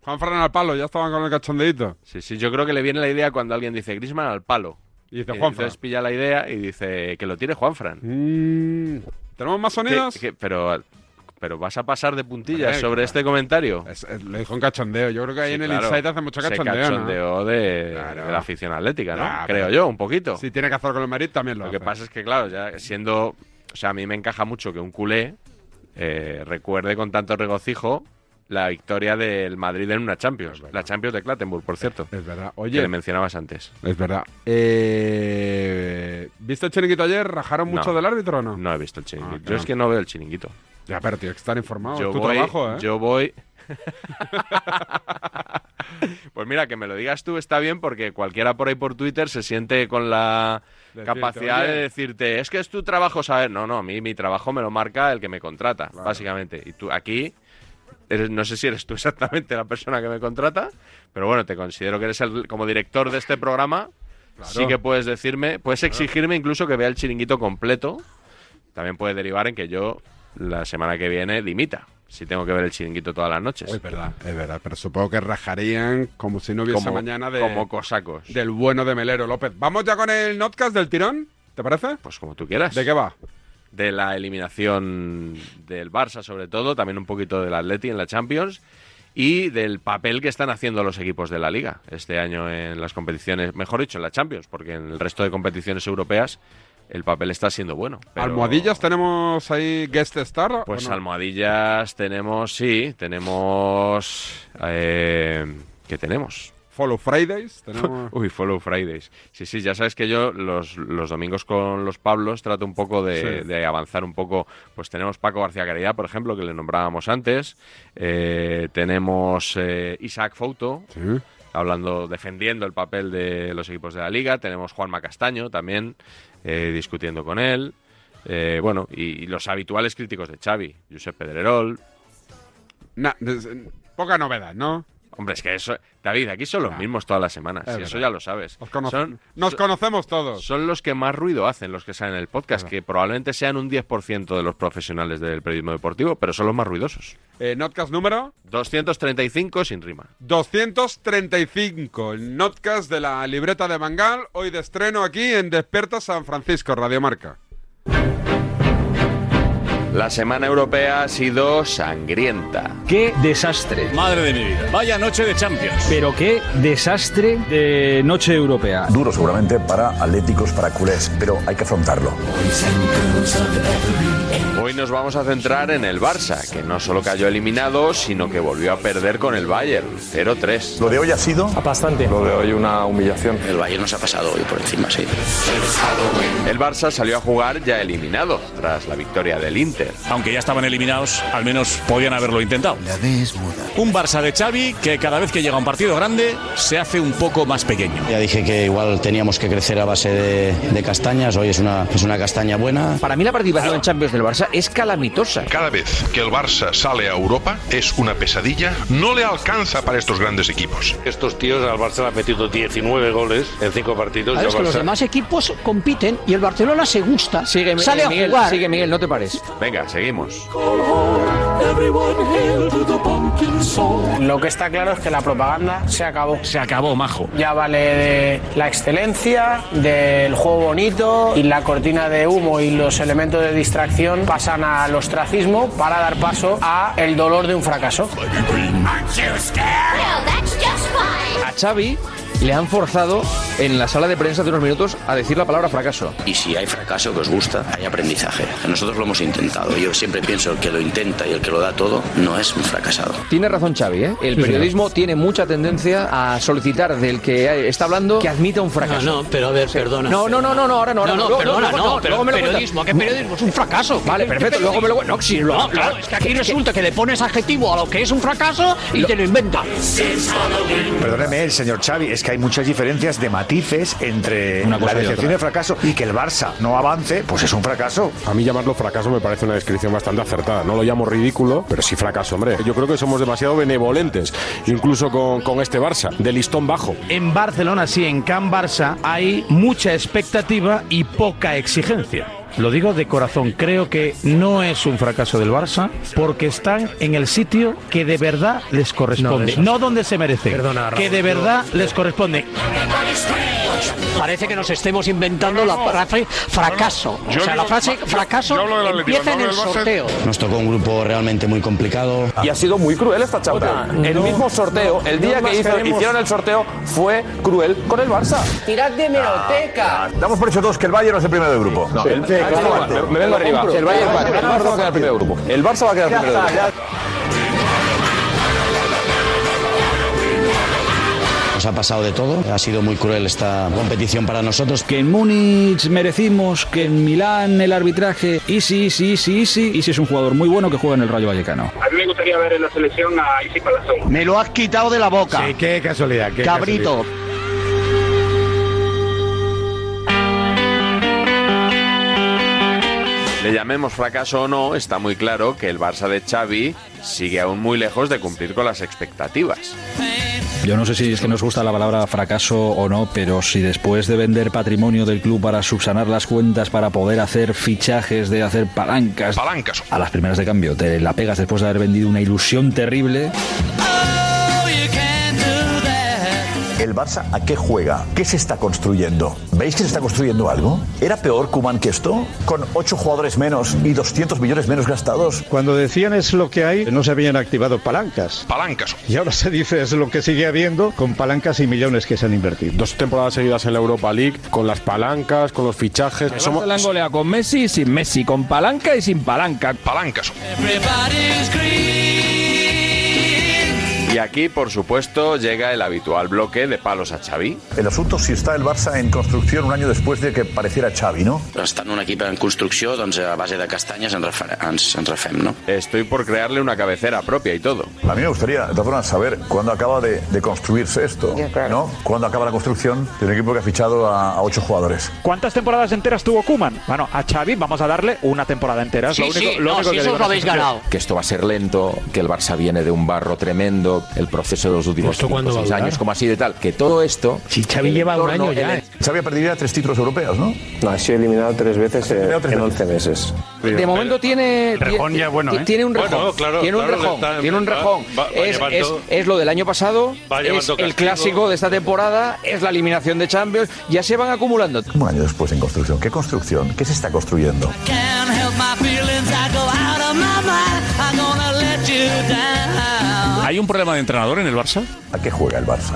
Speaker 1: Juan Fran al palo, ya estaban con el cachondeito.
Speaker 3: Sí, sí, yo creo que le viene la idea cuando alguien dice Grisman al palo.
Speaker 1: Y dice Juanfran.
Speaker 3: Entonces pilla la idea y dice que lo tire Juanfran.
Speaker 1: Mm, ¿Tenemos más sonidos?
Speaker 3: Que- que- pero, pero vas a pasar de puntillas sobre
Speaker 1: claro.
Speaker 3: este comentario.
Speaker 1: Es- es- lo dijo en cachondeo. Yo creo que ahí
Speaker 3: Sí,
Speaker 1: en el
Speaker 3: claro.
Speaker 1: Insight hace mucho
Speaker 3: Se
Speaker 1: cachondeo. ¿no?
Speaker 3: cachondeo de, de la afición atlética, ¿no? Creo
Speaker 1: pero-
Speaker 3: yo, un poquito.
Speaker 1: Si tiene que hacer con el Madrid, también lo,
Speaker 3: Lo que
Speaker 1: hace.
Speaker 3: pasa es que, claro, ya siendo. O sea, a mí me encaja mucho que un culé eh, recuerde con tanto regocijo la victoria del Madrid en una Champions. La Champions de Clattenburg, por cierto.
Speaker 1: Es verdad.
Speaker 3: Que
Speaker 1: Oye,
Speaker 3: le mencionabas antes.
Speaker 1: es verdad. Eh, ¿Viste el chiringuito ayer? ¿Rajaron mucho
Speaker 3: No.
Speaker 1: del árbitro o no?
Speaker 3: No he visto el chiringuito.
Speaker 1: Ah,
Speaker 3: yo es que no veo el chiringuito.
Speaker 1: Ya, pero tienes que estar informado.
Speaker 3: Yo
Speaker 1: es tu
Speaker 3: voy,
Speaker 1: trabajo, ¿eh?
Speaker 3: yo voy. pues mira, que me lo digas tú está bien porque cualquiera por ahí por Twitter se siente con la
Speaker 1: Decirte,
Speaker 3: capacidad
Speaker 1: "Oye".
Speaker 3: de decirte, es que es tu trabajo saber. No, no, a mí mi trabajo me lo marca el que me contrata, básicamente. Y tú aquí, eres, no sé si eres tú exactamente la persona que me contrata, pero bueno, te considero que eres el, como director de este programa. Sí que puedes decirme, puedes exigirme incluso que vea el chiringuito completo. También puede derivar en que yo la semana que viene dimita, si tengo que ver el chiringuito todas las noches.
Speaker 1: Es verdad, es verdad. Pero supongo que rajarían como si no hubiese
Speaker 3: Como-
Speaker 1: mañana de,
Speaker 3: como cosacos.
Speaker 1: del bueno de Melero López. ¿Vamos ya con el notcast del tirón? ¿Te parece?
Speaker 3: Pues como tú quieras.
Speaker 1: ¿De qué va?
Speaker 3: de la eliminación del Barça, sobre todo, también un poquito del Atleti en la Champions y del papel que están haciendo los equipos de la Liga este año en las competiciones, mejor dicho, en la Champions, porque en el resto de competiciones europeas el papel está siendo bueno. pero-
Speaker 1: ¿Almohadillas tenemos ahí guest star?
Speaker 3: Pues
Speaker 1: no?
Speaker 3: almohadillas tenemos, sí, tenemos... Eh, ¿Qué tenemos?
Speaker 1: Follow Fridays. Tenemos...
Speaker 3: Uy, Follow Fridays. Sí, sí, ya sabes que yo los, los domingos con los Pablos trato un poco de,
Speaker 1: Sí.
Speaker 3: de avanzar un poco. Pues tenemos Paco García Caridad, por ejemplo, que le nombrábamos antes. Eh, tenemos eh, Isaac Fouto, hablando, defendiendo el papel de los equipos de la liga. Tenemos Juanma Castaño también, eh, discutiendo con él. Eh, bueno, y, los habituales críticos de Xavi, Josep Pedrerol.
Speaker 1: Na- poca novedad, ¿no?
Speaker 3: Hombre, es que eso, David, aquí son los mismos todas las semanas.
Speaker 1: Es
Speaker 3: y eso ya lo sabes.
Speaker 1: Os cono-
Speaker 3: Son-
Speaker 1: nos
Speaker 3: son-
Speaker 1: conocemos todos.
Speaker 3: Son los que más ruido hacen, los que salen en el podcast, que probablemente sean un 10% de los profesionales del periodismo deportivo, pero son los más ruidosos.
Speaker 1: Eh, notcast número
Speaker 3: 235 sin rima.
Speaker 1: 235, el notcast de la libreta de Mangal, hoy de estreno aquí en Despierta San Francisco, Radiomarca.
Speaker 3: La semana europea ha sido sangrienta.
Speaker 12: ¡Qué desastre!
Speaker 18: Madre de mi vida. Vaya noche de Champions.
Speaker 12: Pero qué desastre de noche europea.
Speaker 16: Duro seguramente para atléticos, para culés, pero hay que afrontarlo.
Speaker 3: Hoy nos vamos a centrar en el Barça, que no solo cayó eliminado, sino que volvió a perder con el Bayern, 0-3.
Speaker 16: Lo de hoy ha sido
Speaker 13: Bastante.
Speaker 15: Lo de hoy una humillación.
Speaker 10: El Bayern nos ha pasado hoy por encima, sí.
Speaker 3: El Barça salió a jugar ya eliminado, tras la victoria del Inter.
Speaker 18: Aunque ya estaban eliminados, al menos podían haberlo intentado. Un Barça de Xavi que cada vez que llega a un partido grande se hace un poco más pequeño.
Speaker 19: Ya dije que igual teníamos que crecer a base de, de castañas. Hoy es una, es una castaña buena.
Speaker 12: Para mí la participación en Champions del Barça es calamitosa.
Speaker 20: Cada vez que el Barça sale a Europa es una pesadilla, no le alcanza para estos grandes equipos.
Speaker 2: Estos tíos al Barça le han metido 19 goles en 5 partidos. y
Speaker 21: Es que los
Speaker 2: Barça-
Speaker 21: demás equipos compiten y el Barcelona se gusta.
Speaker 12: Sigue,
Speaker 21: sale a
Speaker 12: Miguel,
Speaker 21: jugar.
Speaker 12: sigue Miguel, no te pares.
Speaker 3: Venga, seguimos.
Speaker 22: Lo que está claro es que la propaganda se acabó.
Speaker 18: Se acabó, majo.
Speaker 22: Ya vale de la excelencia, del juego bonito y la cortina de humo y los elementos de distracción pasan al ostracismo para dar paso a el dolor de un fracaso.
Speaker 12: A Xavi
Speaker 23: le han forzado en la sala de prensa hace unos minutos a decir la palabra fracaso.
Speaker 10: Y si hay fracaso que os gusta, hay aprendizaje. Nosotros lo hemos intentado. Yo siempre pienso el que lo intenta y el que lo da todo no es un fracasado.
Speaker 23: Tiene razón Xavi, ¿eh? El
Speaker 10: Sí,
Speaker 23: periodismo tiene mucha tendencia a solicitar del que está hablando que admita un fracaso.
Speaker 21: No, no, pero a ver, perdona.
Speaker 23: No, no, no, no, no, ahora no. ahora
Speaker 21: No, no,
Speaker 23: Luego-
Speaker 21: perdona,
Speaker 23: luego-
Speaker 21: no, pero
Speaker 23: luego me lo cuentas.
Speaker 21: periodismo, ¿qué periodismo? Es un fracaso.
Speaker 23: Vale,
Speaker 21: ¿Qué-
Speaker 23: perfecto, luego me lo? No,
Speaker 21: No,
Speaker 23: lo-
Speaker 21: claro, es que aquí resulta que le pones adjetivo a lo que es un fracaso y te lo inventa.
Speaker 24: Perdóneme, el señor Xavi, es que hay muchas diferencias de matices entre
Speaker 18: Una cosa
Speaker 24: la decepción y el fracaso y que el Barça no avance, pues es un fracaso.
Speaker 18: A mí llamarlo fracaso me parece una descripción bastante acertada. No lo llamo ridículo, pero sí fracaso, hombre. Yo creo que somos demasiado benevolentes, incluso con, con este Barça, de listón bajo.
Speaker 25: En Barcelona, sí, en Can Barça hay mucha expectativa y poca exigencia. Lo digo de corazón, creo que no es un fracaso del Barça porque están en el sitio que de verdad les corresponde,
Speaker 21: No,
Speaker 25: no, donde se merecen,
Speaker 21: Perdona, Raúl,
Speaker 25: que de
Speaker 21: yo-
Speaker 25: verdad les corresponde.
Speaker 21: Parece que nos estemos inventando la frase fracaso. O sea, la frase fracaso
Speaker 25: yo
Speaker 21: empieza
Speaker 25: no
Speaker 21: en el sorteo.
Speaker 19: Nos tocó un grupo realmente muy complicado.
Speaker 15: Y ha sido muy cruel esta chauta. el mismo sorteo, el día que hizo- hicieron el sorteo, fue cruel con el Barça.
Speaker 23: Tirad de meroteca.
Speaker 16: Damos por hecho todos que el Bayern es el primero del grupo.
Speaker 15: No, el, me, me vengo arriba. El Bayern el Barça va a quedar primero del grupo. El Barça va a quedar primero del grupo.
Speaker 19: Nos ha pasado de todo. Ha sido muy cruel esta competición para nosotros.
Speaker 12: Que en Múnich merecimos, que en Milán el arbitraje. Y sí, sí, sí, sí. Y sí es un jugador muy bueno que juega en el Rayo Vallecano.
Speaker 26: A mí me gustaría ver en la selección a Isi Palazón.
Speaker 21: Me lo has quitado de la boca.
Speaker 18: Sí, qué casualidad. qué
Speaker 21: Cabrito.
Speaker 3: Le llamemos fracaso o no, está muy claro que el Barça de Xavi sigue aún muy lejos de cumplir con las expectativas.
Speaker 12: Yo no sé si es que nos gusta la palabra fracaso o no, pero si después de vender patrimonio del club para subsanar las cuentas, para poder hacer fichajes, de hacer palancas,
Speaker 20: palancas.
Speaker 12: a las primeras de cambio, te la pegas después de haber vendido una ilusión terrible.
Speaker 16: ¿El Barça a qué juega? ¿Qué se está construyendo? ¿Veis que se está construyendo algo? ¿Era peor Kuman que esto? ¿Con ocho jugadores menos y 200 millones menos gastados?
Speaker 27: Cuando decían es lo que hay, no se habían activado palancas.
Speaker 20: Palancas.
Speaker 27: Y ahora se dice es lo que sigue habiendo con palancas y millones que se han invertido.
Speaker 18: Dos temporadas seguidas en la Europa League, con las palancas, con los fichajes.
Speaker 12: Somos... la han goleado con Messi y sin Messi, con palanca y sin palanca.
Speaker 20: Palancas.
Speaker 3: Y aquí, por supuesto, llega el habitual bloque de palos a Xavi.
Speaker 16: El asunto si está el Barça en construcción un año después de que pareciera Xavi, ¿no?
Speaker 10: Estant un equip en construcció, doncs a base de castanyes ens, ens, ens refem, no?
Speaker 3: Estoy por crearle una cabecera propia y todo.
Speaker 16: A mí me gustaría, de todas formas, saber cuándo acaba de, de construirse esto, ¿no? ¿Cuándo acaba la construcción de un equipo que ha fichado a, a ocho jugadores?
Speaker 28: ¿Cuántas temporadas enteras tuvo Kuman? Bueno, a Xavi vamos a darle una temporada entera. Es
Speaker 21: Sí,
Speaker 28: lo único,
Speaker 21: sí,
Speaker 28: lo
Speaker 21: no,
Speaker 28: único
Speaker 21: si
Speaker 28: que
Speaker 21: eso os lo habéis ganado.
Speaker 29: que esto va a ser lento, que el Barça viene de un barro tremendo, el proceso de los últimos
Speaker 21: ¿Esto
Speaker 29: cinco,
Speaker 21: va
Speaker 29: seis años, como ha sido y tal, que todo esto...
Speaker 21: Si Xavi
Speaker 29: el
Speaker 21: lleva un año
Speaker 29: el
Speaker 21: ya,
Speaker 29: en-
Speaker 21: ¿eh?
Speaker 16: Xavi ha perdido tres títulos europeos, ¿no?
Speaker 30: No, ha sido eliminado tres veces en,
Speaker 16: eliminado tres
Speaker 30: en
Speaker 16: veces.
Speaker 30: 11 meses.
Speaker 23: De momento tiene.
Speaker 30: Rejón ya bueno, ¿eh?
Speaker 23: Tiene un rejón.
Speaker 30: Bueno, claro,
Speaker 23: tiene un
Speaker 30: claro,
Speaker 23: rejón.
Speaker 30: está-
Speaker 23: tiene un rejón.
Speaker 30: va- va
Speaker 23: es,
Speaker 30: llevando-
Speaker 23: es- es lo del año pasado. Es
Speaker 30: llevando
Speaker 23: el
Speaker 30: castigo.
Speaker 23: clásico de esta temporada. Es la eliminación de Champions. Ya se van acumulando.
Speaker 16: Un año después en construcción. ¿Qué construcción? ¿Qué se está construyendo?
Speaker 18: ¿Hay un problema de entrenador en el Barça?
Speaker 16: ¿A qué juega el Barça?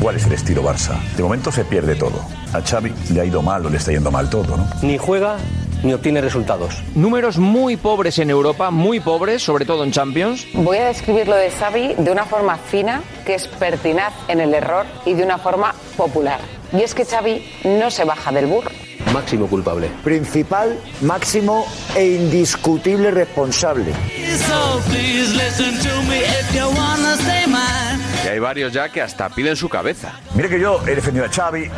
Speaker 16: ¿Cuál es el estilo Barça? De momento se pierde todo. A Xavi le ha ido mal o le está yendo mal todo, ¿no?
Speaker 21: Ni juega ni obtiene resultados.
Speaker 23: Números muy pobres en Europa, muy pobres, sobre todo en Champions.
Speaker 31: Voy a describir lo de Xavi de una forma fina, que es pertinaz en el error y de una forma popular. Y es que Xavi no se baja del burro.
Speaker 21: Máximo culpable.
Speaker 32: Principal, máximo e indiscutible responsable.
Speaker 3: Y hay varios ya que hasta piden su cabeza.
Speaker 16: Mire que yo he defendido a Xavi.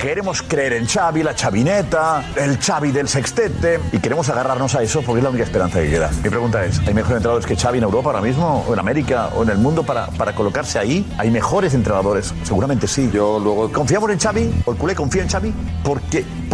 Speaker 16: Queremos creer en Xavi, la chavineta, el Xavi del sextete. Y queremos agarrarnos a eso porque es la única esperanza que queda. Mi pregunta es, ¿hay mejores entrenadores que Xavi en Europa ahora mismo? ¿O en América? ¿O en el mundo para, para colocarse ahí? ¿Hay mejores entrenadores? Seguramente sí. Yo luego... ¿Confiamos en Xavi? ¿O el culé confía en Xavi? ¿Por qué?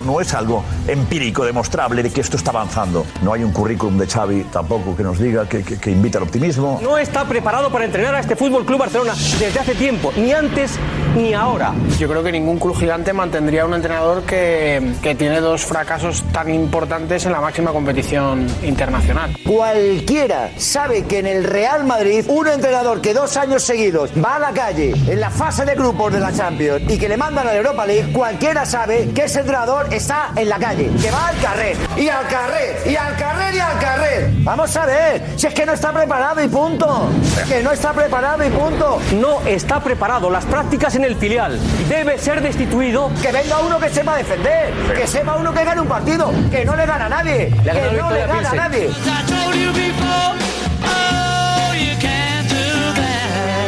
Speaker 16: No es algo empírico, demostrable de que esto está avanzando. No hay un currículum de Xavi tampoco que nos diga que, que, que invita al optimismo.
Speaker 21: No está preparado para
Speaker 33: entrenar a este Fútbol Club Barcelona desde hace tiempo, ni antes ni ahora.
Speaker 22: Yo creo que ningún club gigante mantendría un entrenador que, que tiene dos fracasos tan importantes en la máxima competición internacional.
Speaker 19: Cualquiera sabe que en el Real Madrid, un entrenador que dos años seguidos va a la calle en la fase de grupos de la Champions y que le mandan a la Europa League, cualquiera sabe que ese entrenador está en la calle, que va al carrer, y al carrer, y al carrer, y al carrer. Vamos a ver, si es que no está preparado y punto. Que no está preparado y punto.
Speaker 33: No está preparado. Las prácticas en el filial. Debe ser destituido.
Speaker 19: Que venga uno que sepa defender, que sepa uno que gane un partido, que no le gana a nadie,
Speaker 33: Le
Speaker 19: que no le gana a nadie.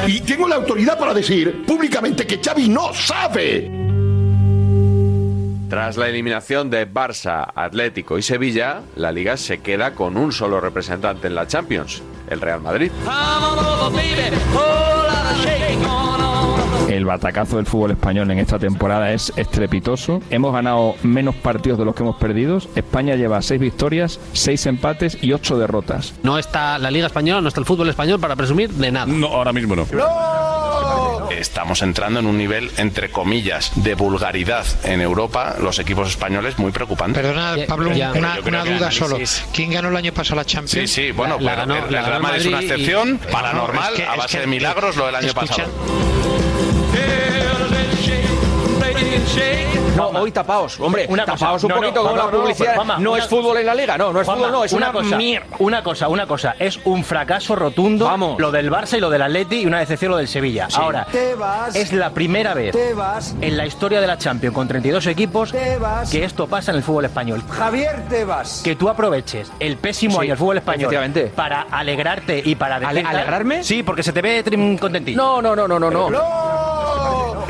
Speaker 34: Y tengo la autoridad para decir públicamente que Xavi no sabe.
Speaker 3: Tras la eliminación de Barça, Atlético y Sevilla, la liga se queda con un solo representante en la Champions, el Real Madrid.
Speaker 12: El batacazo del fútbol español en esta temporada es estrepitoso. Hemos ganado menos partidos de los que hemos perdido. España lleva seis victorias, seis empates y ocho derrotas.
Speaker 35: No está la Liga Española, no está el fútbol español para presumir de nada.
Speaker 36: No, ahora mismo no.
Speaker 37: Estamos entrando en un nivel, entre comillas, de vulgaridad en Europa, los equipos españoles, muy preocupante.
Speaker 38: Perdona, Pablo,
Speaker 37: Ya,
Speaker 38: una, duda
Speaker 37: análisis-
Speaker 38: solo. ¿Quién ganó el año pasado la Champions?
Speaker 37: Sí, sí, bueno,
Speaker 38: La- la
Speaker 37: pero
Speaker 38: ganó-
Speaker 37: el,
Speaker 38: la
Speaker 37: el
Speaker 38: ganó
Speaker 37: Real Madrid es una
Speaker 38: y-
Speaker 37: excepción
Speaker 38: No,
Speaker 37: paranormal
Speaker 38: es que-
Speaker 37: a
Speaker 38: es
Speaker 37: base
Speaker 38: que-
Speaker 37: de milagros lo del año
Speaker 38: escucha-
Speaker 37: pasado.
Speaker 23: No, hoy tapaos, hombre,
Speaker 39: Una cosa,
Speaker 23: tapaos un
Speaker 39: no, no,
Speaker 23: poquito con la publicidad. No
Speaker 39: una
Speaker 23: es fútbol en la liga, no, no es
Speaker 39: Juanma,
Speaker 23: fútbol, no, es una,
Speaker 39: cosa,
Speaker 23: mierda.
Speaker 39: Una cosa, una cosa, es un fracaso rotundo
Speaker 23: Vamos.
Speaker 39: lo del Barça y lo del Atleti y una decepción lo del Sevilla.
Speaker 19: Sí.
Speaker 39: Ahora,
Speaker 19: Te vas.
Speaker 39: es la primera vez
Speaker 19: Te vas.
Speaker 39: en la historia de la Champions con 32 equipos
Speaker 19: Te vas.
Speaker 39: que esto pasa en el fútbol español.
Speaker 19: Javier Tebas.
Speaker 39: Que tú aproveches el pésimo
Speaker 23: Sí,
Speaker 39: año del fútbol español para alegrarte y para
Speaker 23: Ale- ¿alegrarme?
Speaker 39: Sí, porque se te ve contentillo.
Speaker 23: No, no, no, no, no, no.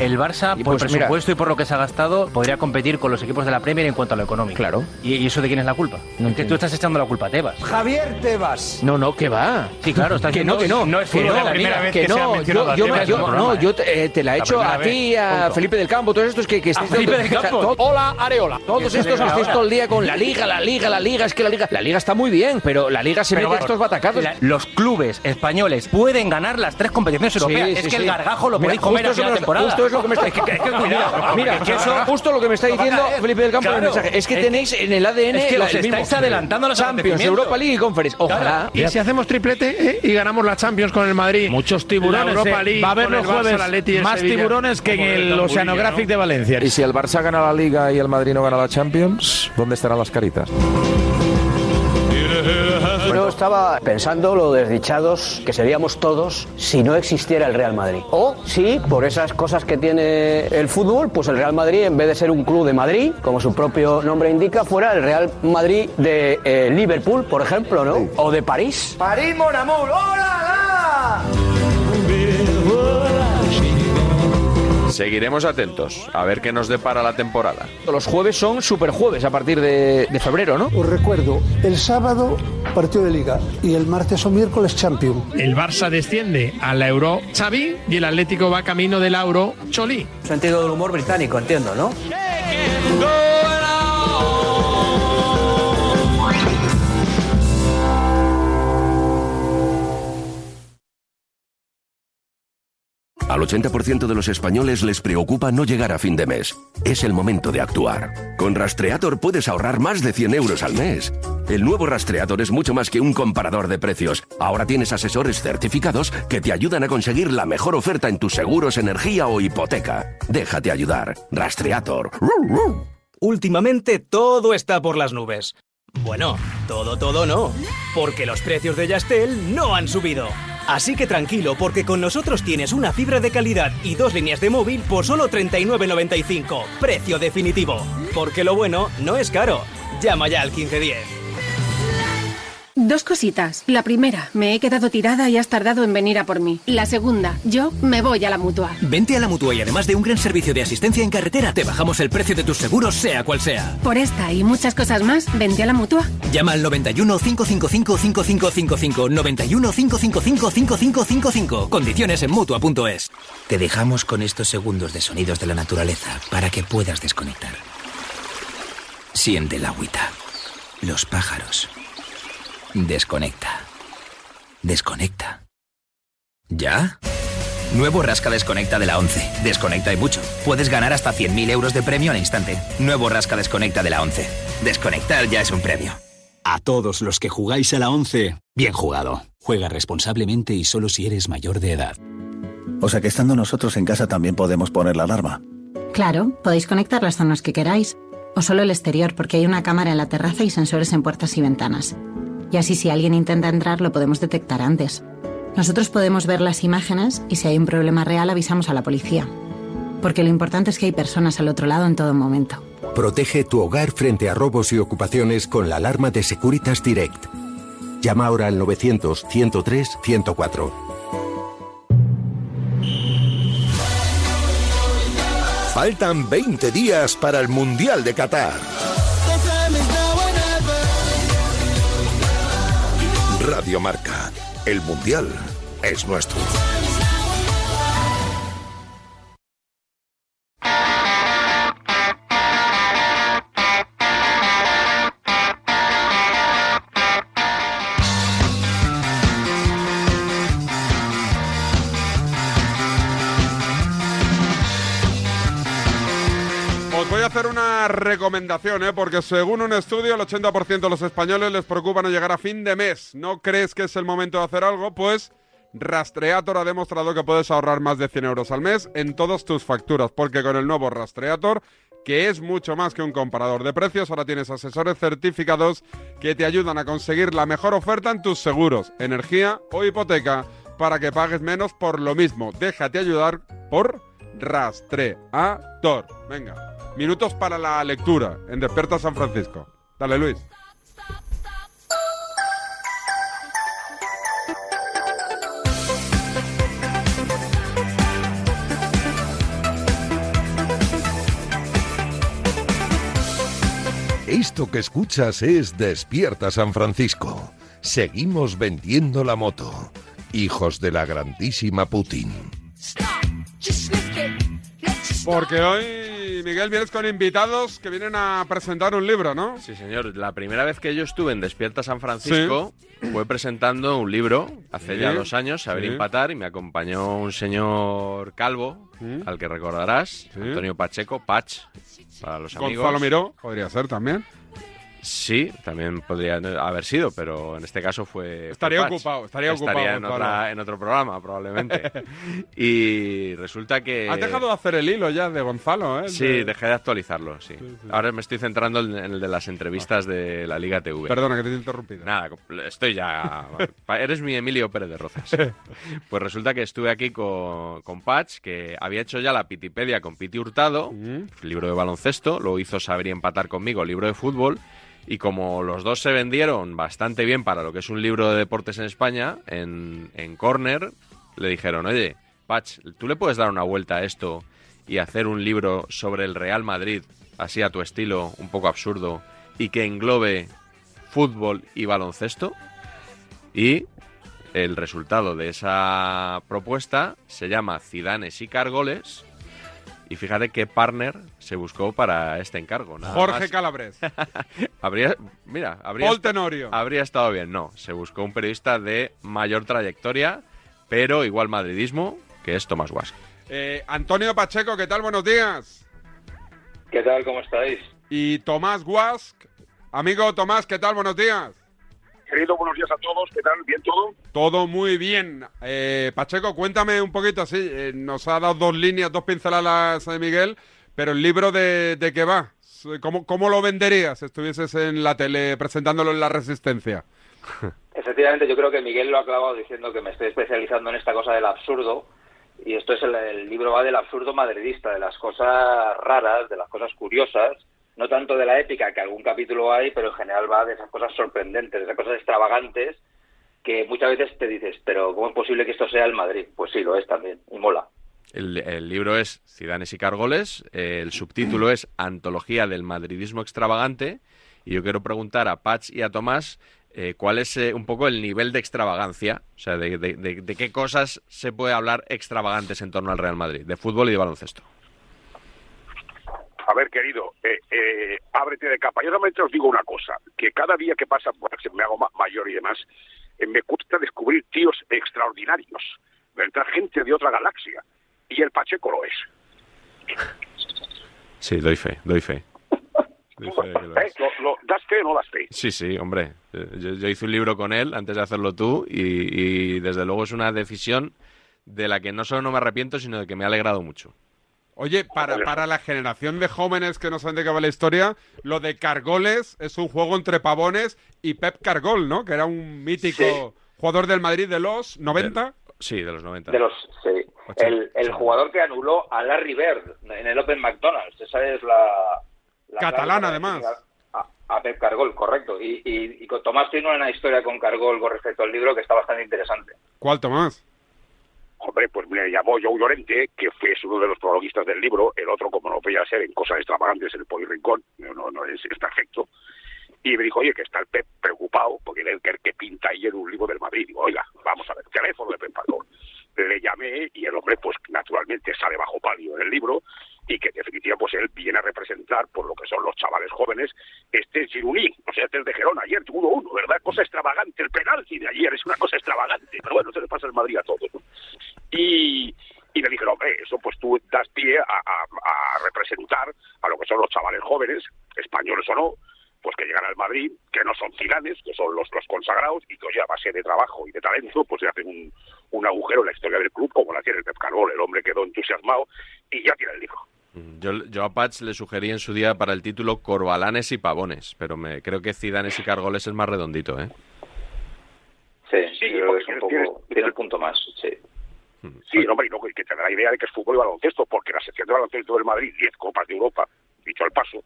Speaker 39: El Barça,
Speaker 23: Y
Speaker 39: por
Speaker 23: pues mira-
Speaker 39: presupuesto y por lo que se ha gastado, podría competir con los equipos de la Premier en cuanto a lo económico.
Speaker 23: Claro.
Speaker 39: ¿Y, y eso de quién es la culpa? que tú estás echando la culpa a Tebas.
Speaker 19: Javier Tebas.
Speaker 23: No, no, que va.
Speaker 39: Sí, claro, estás
Speaker 23: que no, que no.
Speaker 39: No es
Speaker 23: que no,
Speaker 39: la primera
Speaker 23: mira,
Speaker 39: vez
Speaker 23: que no. Yo, yo, yo- no, te, eh, te la he hecho a ti, a
Speaker 39: punto.
Speaker 23: Felipe del Campo, todos estos que, que estáis
Speaker 39: Felipe del Campo.
Speaker 23: Hola, Areola. Todos estos que estáis todo el día con la liga, la liga, la liga, es que la liga. La liga está muy bien, pero la liga se mete
Speaker 39: va-
Speaker 23: estos batacados.
Speaker 39: los clubes españoles pueden ganar las tres competiciones europeas. Es que el gargajo lo podéis comer a temporada.
Speaker 23: Justo es lo que me está
Speaker 39: Es que- es que cuidado,
Speaker 23: Mira,
Speaker 39: eso-
Speaker 23: justo lo que me está diciendo
Speaker 39: caer.
Speaker 23: Felipe del Campo en el
Speaker 39: Claro.
Speaker 23: mensaje. Es que
Speaker 39: Es-
Speaker 23: tenéis en el ADN
Speaker 39: es que
Speaker 23: la-
Speaker 39: os
Speaker 23: el mismo-
Speaker 39: estáis adelantando a los
Speaker 23: Champions. Europa League y Conference. Ojalá.
Speaker 13: Y si hacemos triplete ¿eh? y ganamos la Champions con el Madrid.
Speaker 40: Muchos tiburones.
Speaker 13: La Europa
Speaker 40: eh.
Speaker 13: League
Speaker 40: Va a haber los
Speaker 13: Barça,
Speaker 40: jueves más
Speaker 13: Sevilla.
Speaker 40: tiburones que en
Speaker 13: Como el
Speaker 40: Oceanographic
Speaker 13: ¿no?
Speaker 40: de Valencia.
Speaker 41: Y si el Barça gana la Liga y el Madrid no gana la Champions, ¿dónde estarán las caritas?
Speaker 35: Yo estaba pensando lo desdichados que seríamos todos si no existiera el Real Madrid. O si, por esas cosas que tiene el fútbol, pues el Real Madrid, en vez de ser un club de Madrid, como su propio nombre indica, fuera el Real Madrid de eh, Liverpool, por ejemplo, ¿no? O de París.
Speaker 19: París Mon Amour. ¡Hola!
Speaker 3: Seguiremos atentos a ver qué nos depara la temporada.
Speaker 23: Los jueves son superjueves a partir de, de febrero, ¿no?
Speaker 11: Os recuerdo, el sábado partido de liga y el martes o miércoles champion.
Speaker 13: El Barça desciende a la Euro Xavi y el Atlético va camino del Euro Choli.
Speaker 33: Sentido del humor británico, entiendo, ¿no?
Speaker 42: Al 80% de los españoles les preocupa no llegar a fin de mes. Es el momento de actuar. Con Rastreator puedes ahorrar más de 100 euros al mes. El nuevo Rastreator es mucho más que un comparador de precios. Ahora tienes asesores certificados que te ayudan a conseguir la mejor oferta en tus seguros, energía o hipoteca. Déjate ayudar. Rastreator.
Speaker 43: Últimamente todo está por las nubes. Bueno, todo, todo no. Porque los precios de Yastel no han subido. Así que tranquilo, porque con nosotros tienes una fibra de calidad y dos líneas de móvil por solo 39.95. Precio definitivo. Porque lo bueno no es caro. Llama ya al 1510.
Speaker 44: Dos cositas. La primera, me he quedado tirada y has tardado en venir a por mí. La segunda, yo me voy a la mutua.
Speaker 43: Vente a la mutua y además de un gran servicio de asistencia en carretera, te bajamos el precio de tus seguros, sea cual sea.
Speaker 44: Por esta y muchas cosas más, vente a la mutua.
Speaker 43: Llama al 91 555 5555 91 555 5555. Condiciones en mutua.es.
Speaker 45: Te dejamos con estos segundos de sonidos de la naturaleza para que puedas desconectar. Siente el agüita, los pájaros. Desconecta. Desconecta.
Speaker 43: ¿Ya? Nuevo Rasca Desconecta de la 11. Desconecta y mucho. Puedes ganar hasta 100.000 euros de premio al instante. Nuevo Rasca Desconecta de la 11. Desconectar ya es un premio.
Speaker 46: A todos los que jugáis a la 11, bien jugado. Juega responsablemente y solo si eres mayor de edad.
Speaker 16: O sea que estando nosotros en casa también podemos poner la alarma.
Speaker 47: Claro, podéis conectar las zonas que queráis. O solo el exterior, porque hay una cámara en la terraza y sensores en puertas y ventanas. Y así si alguien intenta entrar lo podemos detectar antes. Nosotros podemos ver las imágenes y si hay un problema real avisamos a la policía. Porque lo importante es que hay personas al otro lado en todo momento.
Speaker 48: Protege tu hogar frente a robos y ocupaciones con la alarma de Securitas Direct. Llama ahora al 900-103-104.
Speaker 34: Faltan 20 días para el Mundial de Qatar. Radio Marca. El Mundial es nuestro.
Speaker 1: ¿Eh? porque según un estudio, el 80% de los españoles les preocupa no llegar a fin de mes. ¿No crees que es el momento de hacer algo? Pues Rastreator ha demostrado que puedes ahorrar más de 100 euros al mes en todas tus facturas, porque con el nuevo Rastreator, que es mucho más que un comparador de precios, ahora tienes asesores certificados que te ayudan a conseguir la mejor oferta en tus seguros, energía o hipoteca, para que pagues menos por lo mismo. Déjate ayudar por Rastreator. Venga. Minutos para la lectura en Despierta San Francisco. Dale, Luis.
Speaker 34: Esto que escuchas es Despierta San Francisco. Seguimos vendiendo la moto. Hijos de la grandísima Putin.
Speaker 1: Porque hoy, Miguel, vienes con invitados que vienen a presentar un libro, ¿no?
Speaker 3: Sí, señor. La primera vez que yo estuve en Despierta San Francisco fue presentando un libro hace
Speaker 1: Sí,
Speaker 3: ya dos años, Saber
Speaker 1: sí.
Speaker 3: Empatar, y me acompañó un señor calvo, al que recordarás, Antonio Pacheco, Pach, para los amigos.
Speaker 1: Gonzalo Miró, podría ser también.
Speaker 3: Sí, también podría haber sido, pero en este caso fue.
Speaker 1: Estaría ocupado, estaría ocupado,
Speaker 3: en, otra- en otro programa, probablemente. y resulta que.
Speaker 1: Has dejado de hacer el hilo ya de Gonzalo, ¿eh?
Speaker 3: Sí,
Speaker 1: De-
Speaker 3: dejé de actualizarlo, sí. Ahora me estoy centrando en el de las entrevistas de la Liga TV.
Speaker 1: Perdona que te he interrumpido.
Speaker 3: Nada, estoy ya... Eres mi Emilio Pérez de Rozas. Pues resulta que estuve aquí con, con Patch, que había hecho ya la Pitipedia con Piti Hurtado, libro de baloncesto, lo hizo Saber y Empatar conmigo, libro de fútbol, y como los dos se vendieron bastante bien para lo que es un libro de deportes en España, en, Corner, le dijeron, oye, Patch, ¿tú le puedes dar una vuelta a esto y hacer un libro sobre el Real Madrid, así a tu estilo, un poco absurdo, y que englobe fútbol y baloncesto? Y el resultado de esa propuesta se llama Cidanes y Cargoles. Y fíjate qué partner se buscó para este encargo. nada
Speaker 1: Jorge
Speaker 3: más.
Speaker 1: Calabres.
Speaker 3: Habría, mira, habría,
Speaker 1: Paul Tenorio.
Speaker 3: habría estado bien. No, se buscó un periodista de mayor trayectoria, pero igual madridismo, que es Tomás Guas.
Speaker 1: Eh, Antonio Pacheco, ¿qué tal? Buenos días.
Speaker 47: ¿Qué tal? ¿Cómo estáis?
Speaker 1: Y Tomás Guask. Amigo Tomás, ¿qué tal? Buenos días.
Speaker 47: Querido, buenos días a todos. ¿Qué tal? ¿Bien todo?
Speaker 1: Todo muy bien. Eh, Pacheco, cuéntame un poquito así. eh, nos ha dado dos líneas, dos pinceladas de Miguel, pero el libro de, de qué va. ¿Cómo, ¿Cómo lo venderías si estuvieses en la tele presentándolo en La Resistencia?
Speaker 47: Efectivamente, yo creo que Miguel lo ha clavado diciendo que me estoy especializando en esta cosa del absurdo. Y esto es el, el libro va del absurdo madridista, de las cosas raras, de las cosas curiosas, no tanto de la épica, que algún capítulo hay, pero en general va de esas cosas sorprendentes, de esas cosas extravagantes, que muchas veces te dices, pero ¿cómo es posible que esto sea el Madrid? Pues sí, lo es también, y mola.
Speaker 3: El, libro es Cidanes y Cargoles, el subtítulo es Antología del Madridismo Extravagante, y yo quiero preguntar a Patch y a Tomás eh, cuál es eh, un poco el nivel de extravagancia, o sea, de qué cosas se puede hablar extravagantes en torno al Real Madrid, de fútbol y de baloncesto.
Speaker 48: A ver, querido, eh, eh, ábrete de capa. Yo solamente os digo una cosa, que cada día que pasa, bueno, que me hago ma- mayor y demás, eh, me cuesta descubrir tíos extraordinarios. vendrá gente de otra galaxia. Y el Pacheco lo es.
Speaker 3: Sí, doy fe, doy fe. Doy fe de que lo
Speaker 48: ¿Eh?
Speaker 3: es.
Speaker 48: Lo- lo- ¿Das fe o no das fe?
Speaker 3: Sí, sí, hombre. Eh, Yo, yo hice un libro con él antes de hacerlo tú y, y desde luego es una decisión de la que no solo no me arrepiento, sino de que me ha alegrado mucho.
Speaker 49: Oye, para, para la generación de jóvenes que no saben de qué va la historia, lo de Cargoles es un juego entre Pavones y Pep Cargol, ¿no? Que era un mítico jugador del Madrid de los 90.
Speaker 3: Sí, de los 90.
Speaker 47: De los, sí. El, el jugador que anuló a Larry Bird en el Open McDonald's. Esa es la. la
Speaker 49: Catalana, además.
Speaker 47: A, a Pep Cargol, correcto. Y, y, y con Tomás tiene una historia con Cargol con respecto al libro que está bastante interesante.
Speaker 49: ¿Cuál, Tomás?
Speaker 48: Hombre, pues me llamó Joe Llorente, que fue uno de los prologuistas del libro, el otro, como no podía ser, en cosas extravagantes, en el Pollo Rincón, no, no, es, es perfecto. Y me dijo, oye, que está el Pep preocupado, porque él que pinta ahí en un libro del Madrid. Digo, oiga, vamos a ver, teléfono de Pep Pargol. Le llamé y el hombre, pues naturalmente sale bajo palio en el libro y que en definitiva, pues él viene a representar por lo que son los chavales jóvenes este Giruní, o sea, este es de Gerona, ayer 1-1, ¿verdad? Cosa extravagante, el penalti de ayer es una cosa extravagante, pero bueno, se le pasa el Madrid a todos, ¿no? Y, y me dijeron, hombre, eso pues tú das pie a, representar a lo que son los chavales jóvenes, españoles o no, pues que llegan al Madrid, que no son ciganes, que son los, los consagrados, y que oye, a base de trabajo y de talento, pues se hacen un, un agujero en la historia del club, como la tiene el Pep Cargol. El hombre quedó entusiasmado y ya tiene el libro.
Speaker 3: Yo, yo a Patch le sugerí en su día para el título Corbalanes y Pavones, pero me creo que Zidanes y Cargoles es más redondito, ¿eh?
Speaker 47: Sí, yo creo que es un poco. Tiene el punto más, sí.
Speaker 48: Sí, hombre, y hay que tener la idea de que es fútbol y baloncesto, porque la sección de baloncesto del Madrid, 10 Copas de Europa, dicho al paso,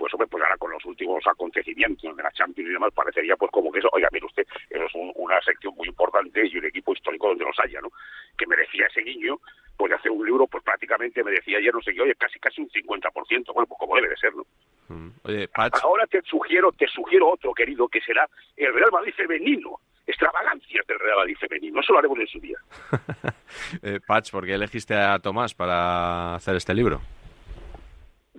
Speaker 48: pues hombre, pues ahora con los últimos acontecimientos de la Champions y demás, parecería pues como que eso, oiga, mire usted, eso es un- una sección muy importante y un equipo histórico donde los haya, ¿no? Que merecía ese guiño, pues de hacer un libro, pues prácticamente me decía ayer, no sé qué, oye, casi casi un 50%, bueno, pues como debe de ser, ¿no?
Speaker 3: Oye, Patch,
Speaker 48: Ahora te sugiero, te sugiero otro, querido, que será el Real Madrid femenino. Extravagancias del Real Madrid femenino. Eso lo haremos en su día.
Speaker 3: eh, Patch, ¿por qué elegiste a Tomás para hacer este libro?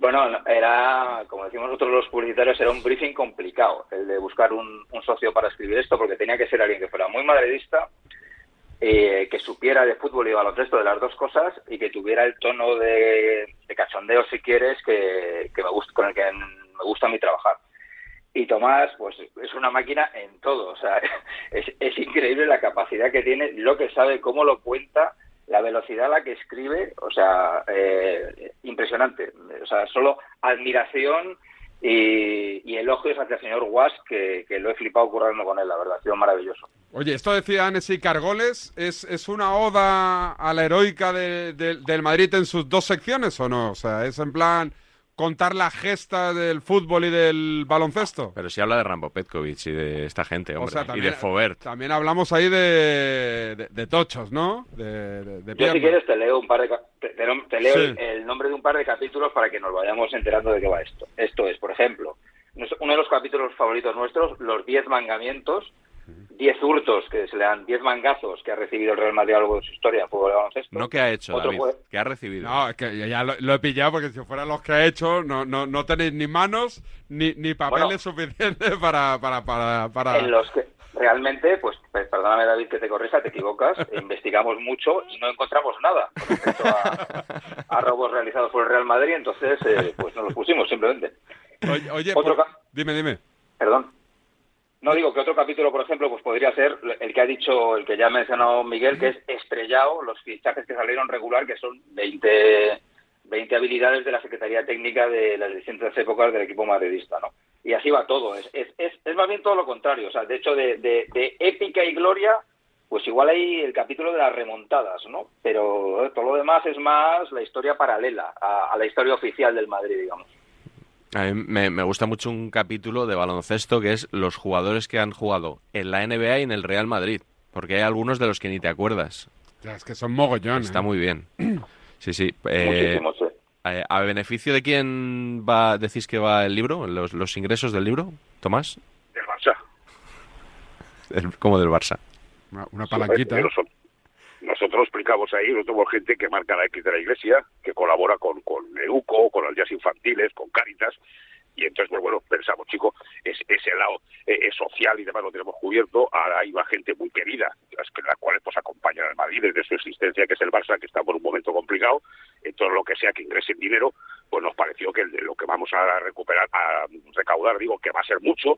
Speaker 47: Bueno, no, era, como decimos nosotros los publicitarios, era un briefing complicado el de buscar un, un socio para escribir esto, porque tenía que ser alguien que fuera muy madridista, eh, que supiera de fútbol y baloncesto de las dos cosas y que tuviera el tono de, de cachondeo, si quieres, que, que me gusta, con el que me gusta a mí trabajar. Y Tomás, pues es una máquina en todo, o sea, es increíble la capacidad que tiene, lo que sabe, cómo lo cuenta, la velocidad a la que escribe, o sea, eh, impresionante. O sea, solo admiración y, y elogios hacia el señor Was, que, que lo he flipado currando con él, la verdad, ha sido maravilloso.
Speaker 49: Oye, esto decía Anesi Cargoles, ¿es, ¿es una oda a la heroica de- de- del Madrid en sus dos secciones o no? O sea, es en plan contar la gesta del fútbol y del baloncesto.
Speaker 3: Pero si habla de Rambo Petkovic y de esta gente, hombre,
Speaker 49: sea,
Speaker 3: y de Fobert.
Speaker 49: También hablamos ahí de, de, de tochos, ¿no? De, de, de
Speaker 47: Yo, si quieres, te leo un par de te, leo
Speaker 49: Sí.
Speaker 47: el, nombre de un par de capítulos para que nos vayamos enterando de qué va esto. Esto es, por ejemplo, uno de los capítulos favoritos nuestros, los 10 mandamientos, 10 hurtos que se le dan, 10 mangazos que ha recibido el Real Madrid a lo largo de su historia en fútbol baloncesto.
Speaker 3: No que ha hecho,
Speaker 47: Otro
Speaker 3: David, que ha recibido.
Speaker 49: No, es que ya- ya lo, lo he pillado porque si fueran los que ha hecho, no, no, no tenéis ni manos ni, ni papeles suficientes para, para, para, para...
Speaker 47: en los que realmente, pues pe- perdóname David que te corrija, te equivocas, investigamos mucho y no encontramos nada con respecto a, a robos realizados por el Real Madrid, entonces eh, pues nos los pusimos simplemente.
Speaker 49: Oye, oye,
Speaker 47: Otro
Speaker 49: por-
Speaker 47: ca-
Speaker 49: dime, dime.
Speaker 47: Perdón. No digo que otro capítulo, por ejemplo, pues podría ser el que ha dicho, el que ya ha mencionado Miguel, que es estrellado, los fichajes que salieron regular, que son 20, 20 habilidades de la Secretaría Técnica de las distintas épocas del equipo madridista, ¿no? Y así va todo. Es, es, es, es más bien todo lo contrario. O sea, de hecho, de, de, épica y gloria, pues igual hay el capítulo de las remontadas, ¿no? Pero eh, todo lo demás es más la historia paralela a, a la historia oficial del Madrid, digamos.
Speaker 3: A mí me, me gusta mucho un capítulo de baloncesto que es los jugadores que han jugado en la NBA y en el Real Madrid. Porque hay algunos de los que ni te acuerdas.
Speaker 49: Ya, es que son mogollón.
Speaker 3: Está
Speaker 49: ¿eh?
Speaker 3: muy bien. Sí, sí. eh,
Speaker 47: sí.
Speaker 3: eh, ¿A beneficio de quién va, decís que va el libro? ¿Los, los ingresos del libro, Tomás?
Speaker 48: Del Barça.
Speaker 3: El- como del Barça.
Speaker 49: Una, una
Speaker 48: palanquita. Nosotros explicamos ahí, nosotros tenemos gente que marca la X de la iglesia, que colabora con, con EUCO, con las días infantiles, con Cáritas, Y entonces, pues bueno, pensamos, chico, es, ese lado eh, es social y demás lo tenemos cubierto. Ahora una gente muy querida, las, las cuales pues acompañan al Madrid desde su existencia, que es el Barça, que está por un momento complicado. Entonces, lo que sea que ingresen dinero, pues nos pareció que lo que vamos a recuperar, a recaudar, digo, que va a ser mucho,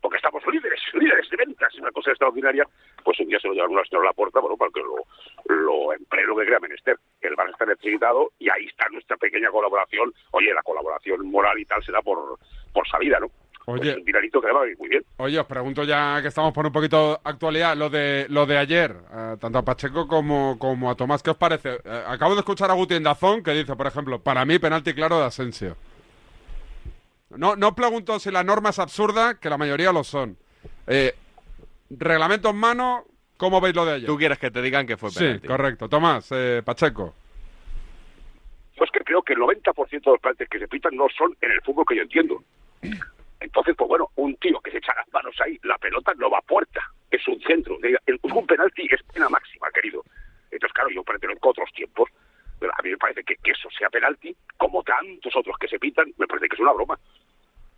Speaker 48: porque estamos líderes, líderes de ventas, una cosa extraordinaria, pues un día se lo llevan a la puerta, bueno, para que lo, lo emplee lo que crea menester. El Barça está necesitado y ahí está nuestra pequeña colaboración. Oye, la colaboración moral y tal será por, por salida, ¿no?
Speaker 49: Oye.
Speaker 48: Pues un dinerito que va a muy bien.
Speaker 49: Oye, os pregunto ya que estamos por un poquito actualidad, lo de lo de ayer, eh, tanto a Pacheco como, como a Tomás, ¿qué os parece? Eh, acabo de escuchar a Guti en Dazón que dice, por ejemplo, para mí penalti claro de Asensio. No, no pregunto si la norma es absurda, que la mayoría lo son. Eh, reglamento en mano, ¿cómo veis lo de ayer?
Speaker 3: Tú quieres que te digan que fue penalti.
Speaker 49: Sí, correcto. Tomás, eh, Pacheco.
Speaker 48: Pues que creo que el 90% de los penaltis que se pitan no son en el fútbol que yo entiendo. Entonces, pues bueno, un tío que se echa las manos ahí, la pelota no va a puerta, es un centro. Un penalti es pena máxima, querido. Entonces, claro, yo a otros tiempos. A mí me parece que, eso sea penalti, como tantos otros que se pitan, me parece que es una broma.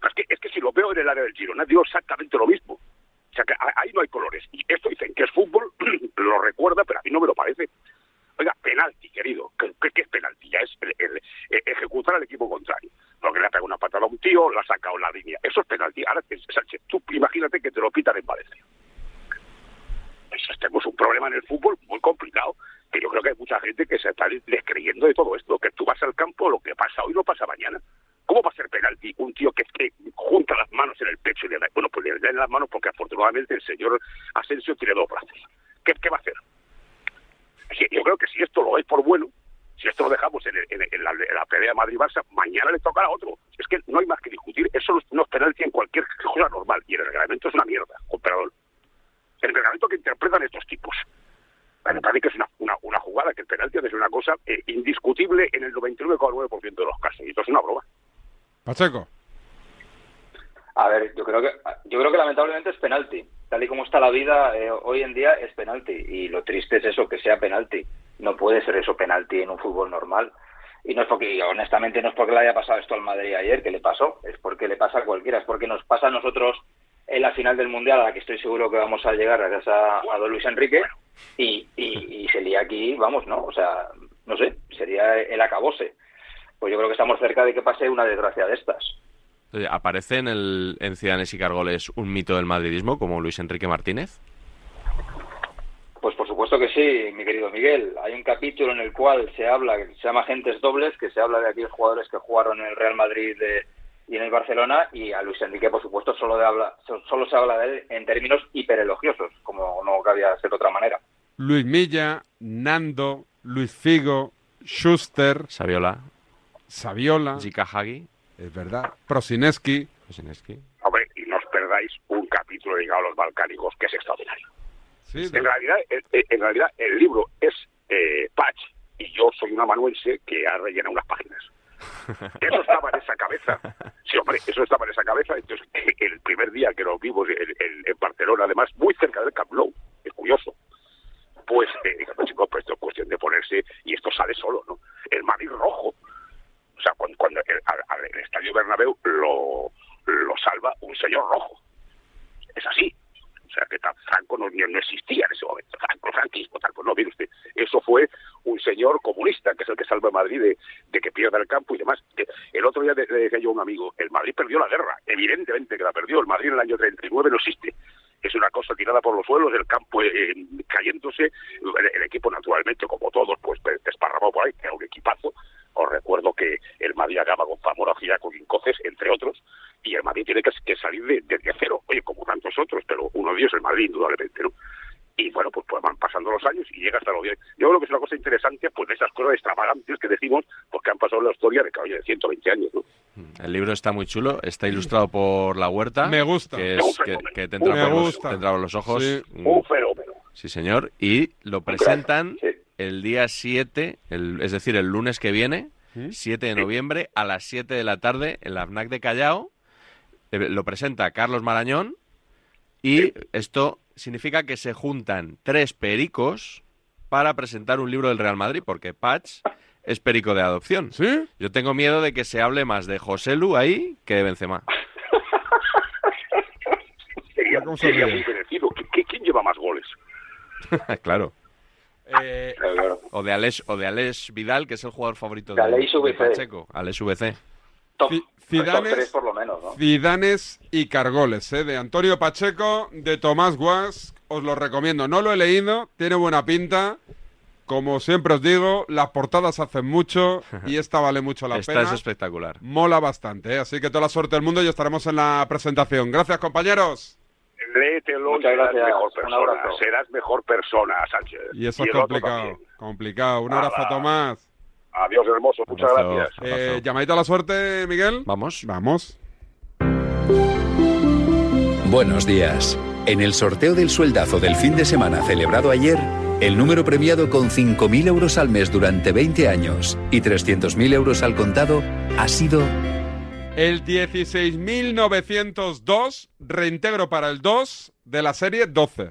Speaker 48: Es que, es que si lo veo en el área del Girona, digo exactamente lo mismo. O sea, que ahí no hay colores. Y esto dicen que es fútbol, lo recuerda, pero a mí no me lo parece. Oiga, penalti, querido. ¿Qué, es penalti? Ya es el- eh, ejecutar al equipo contrario. Porque le ha pegado una patada a un tío, la ha sacado en la línea. Eso es penalti. Ahora, que- Sánchez, tú imagínate que te lo pitan en Valencia. Tenemos un problema en el fútbol muy complicado, que yo creo que hay mucha gente que se está descreyendo de todo esto, que tú vas al campo, lo que pasa hoy no pasa mañana. ¿Cómo va a ser penalti un tío que, junta las manos en el pecho y le da, bueno, pues le da en las manos porque afortunadamente el señor Asensio tiene dos brazos? ¿Qué, qué va a hacer? Yo creo que si esto lo es por bueno, si esto lo dejamos en, en- la, pelea Madrid-Barça, mañana le tocará a otro. Es que no hay más que discutir. Eso no es- no es penalti en cualquier cosa normal. Y el reglamento es una mierda, con perdón. El reglamento que interpretan estos tipos. Me parece que es una, una, una jugada, que el penalti es una cosa eh, indiscutible en el 99,9% de los casos. Y esto es una broma.
Speaker 49: Pacheco.
Speaker 47: A ver, yo creo que yo creo que lamentablemente es penalti. Tal y como está la vida eh, hoy en día es penalti y lo triste es eso que sea penalti. No puede ser eso penalti en un fútbol normal. Y no es porque y honestamente no es porque le haya pasado esto al Madrid ayer que le pasó, es porque le pasa a cualquiera, es porque nos pasa a nosotros en la final del mundial a la que estoy seguro que vamos a llegar gracias a, a don Luis Enrique y, y, y sería aquí, vamos, ¿no? O sea, no sé, sería el acabose. Pues yo creo que estamos cerca de que pase una desgracia de estas.
Speaker 3: ¿Aparece en, el, en Ciudadanos y Cargoles un mito del madridismo como Luis Enrique Martínez?
Speaker 47: Pues por supuesto que sí, mi querido Miguel. Hay un capítulo en el cual se habla, que se llama Agentes Dobles, que se habla de aquellos jugadores que jugaron en el Real Madrid de- y en el Barcelona, y a Luis Enrique, por supuesto, solo, de habla, so- solo se habla de él en términos hiperelogiosos, como no cabía ser de otra manera.
Speaker 49: Luis Milla, Nando, Luis Figo, Schuster,
Speaker 3: Saviola,
Speaker 49: Saviola,
Speaker 3: Zika Hagi.
Speaker 49: es verdad, Prosineski.
Speaker 48: Hombre, y no os perdáis un capítulo dedicado a los balcánicos, que es extraordinario.
Speaker 49: Sí,
Speaker 48: en, realidad, eh, eh, en realidad, el libro es eh, Patch, y yo soy un amanuense que ha rellenado unas páginas. Eso estaba en esa cabeza. Sí, hombre, eso estaba en esa cabeza. Entonces, el primer día que nos vimos en, Barcelona, además, muy cerca del Camp Nou, es curioso, pues eh, chicos, pues esto es cuestión de ponerse, y esto sale solo, ¿no? El Madrid rojo. O sea, cuando, cuando al- el Estadio Bernabéu lo, lo salva un señor rojo. Es así. O sea, que Franco no, existía en ese momento. Franco, franquismo, tal. Pues no, mire usted, eso fue un señor comunista, que es el que salva a Madrid de, de que pierda el campo y demás. El otro día le decía yo a un amigo, el Madrid perdió la guerra, evidentemente que la perdió. El Madrid en el año 39 no existe. Es una cosa tirada por los suelos, el campo eh, cayéndose, el, equipo naturalmente, como todos, pues desparramado por ahí, era un equipazo. Os recuerdo que el Madrid acaba con Zamora, Giaco, Incoces, entre otros, y el Madrid tiene que, que salir de- desde cero, oye, como tantos otros, pero uno de ellos el Madrid, indudablemente, ¿no? Y bueno, pues, pues van pasando los años y llega hasta los 10. Yo creo que es una cosa interesante, pues de esas cosas extravagantes que decimos, pues que han pasado en la historia de, oye, de 120 años, ¿no?
Speaker 3: El libro está muy chulo, está ilustrado por La Huerta.
Speaker 49: Me gusta.
Speaker 3: Que, es, que, que te, entra
Speaker 49: Me
Speaker 3: por los,
Speaker 49: gusta.
Speaker 3: te entra por los ojos.
Speaker 49: Sí.
Speaker 3: Mm,
Speaker 48: Un fenómeno.
Speaker 3: Sí, señor. Y lo presentan el día 7, el- es decir, el lunes que viene, 7 de noviembre, a las 7 de la tarde, en la FNAC de Callao. Eh, Lo presenta Carlos Marañón. Y esto significa que se juntan tres pericos para presentar un libro del Real Madrid, porque Patch es perico de adopción.
Speaker 1: ¿Sí?
Speaker 3: Yo tengo miedo de que se hable más de José Lu ahí que de Benzema.
Speaker 48: Sería, muy merecido. ¿Qui- qui- ¿Quién lleva más goles?
Speaker 3: claro.
Speaker 1: Eh,
Speaker 3: O de Alex, o de Alex Vidal, que es el jugador favorito
Speaker 47: De
Speaker 3: de,
Speaker 47: Alex
Speaker 3: de. Pacheco. Alex VC.
Speaker 47: Top,
Speaker 1: Fi-
Speaker 47: top
Speaker 1: Zidanes-
Speaker 47: tres por lo menos, ¿no?
Speaker 1: Zidanes y Cargoles, ¿eh? de Antonio Pacheco, de Tomás Guas. Os lo recomiendo. No lo he leído, tiene buena pinta. Como siempre os digo, las portadas hacen mucho y esta vale mucho la
Speaker 3: Esta
Speaker 1: pena.
Speaker 3: es espectacular.
Speaker 1: Mola bastante, ¿eh? así que toda la suerte del mundo y estaremos en la presentación. Gracias, compañeros.
Speaker 48: Léetelo y
Speaker 47: Muchas
Speaker 48: serás
Speaker 47: gracias.
Speaker 48: mejor persona. Serás mejor persona, Sánchez.
Speaker 1: Y eso es complicado, complicado. Un abrazo. Tomás.
Speaker 48: Adiós, hermoso. Muchas
Speaker 3: Abrazo.
Speaker 48: gracias.
Speaker 1: Eh, llamadita a la suerte, Miguel.
Speaker 3: Vamos.
Speaker 1: Vamos.
Speaker 50: Buenos días. En el sorteo del sueldazo del fin de semana celebrado ayer, el número premiado con 5.000 euros al mes durante 20 años y 300.000 euros al contado ha sido
Speaker 1: El 16.902, reintegro para el 2 de la serie 12.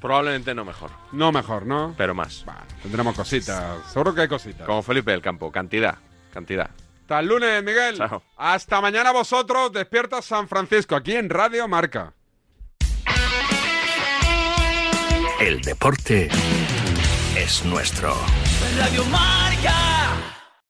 Speaker 3: Probablemente no mejor,
Speaker 1: No mejor, ¿no?
Speaker 3: pero más.
Speaker 1: Tendremos cositas. Seguro que hay cositas.
Speaker 3: Como Felipe del Campo. Cantidad. Cantidad.
Speaker 1: Hasta el lunes, Miguel.
Speaker 3: Chao.
Speaker 1: Hasta mañana vosotros. Despierta San Francisco, aquí en Radio Marca.
Speaker 16: El deporte es nuestro.
Speaker 51: Radio Marca.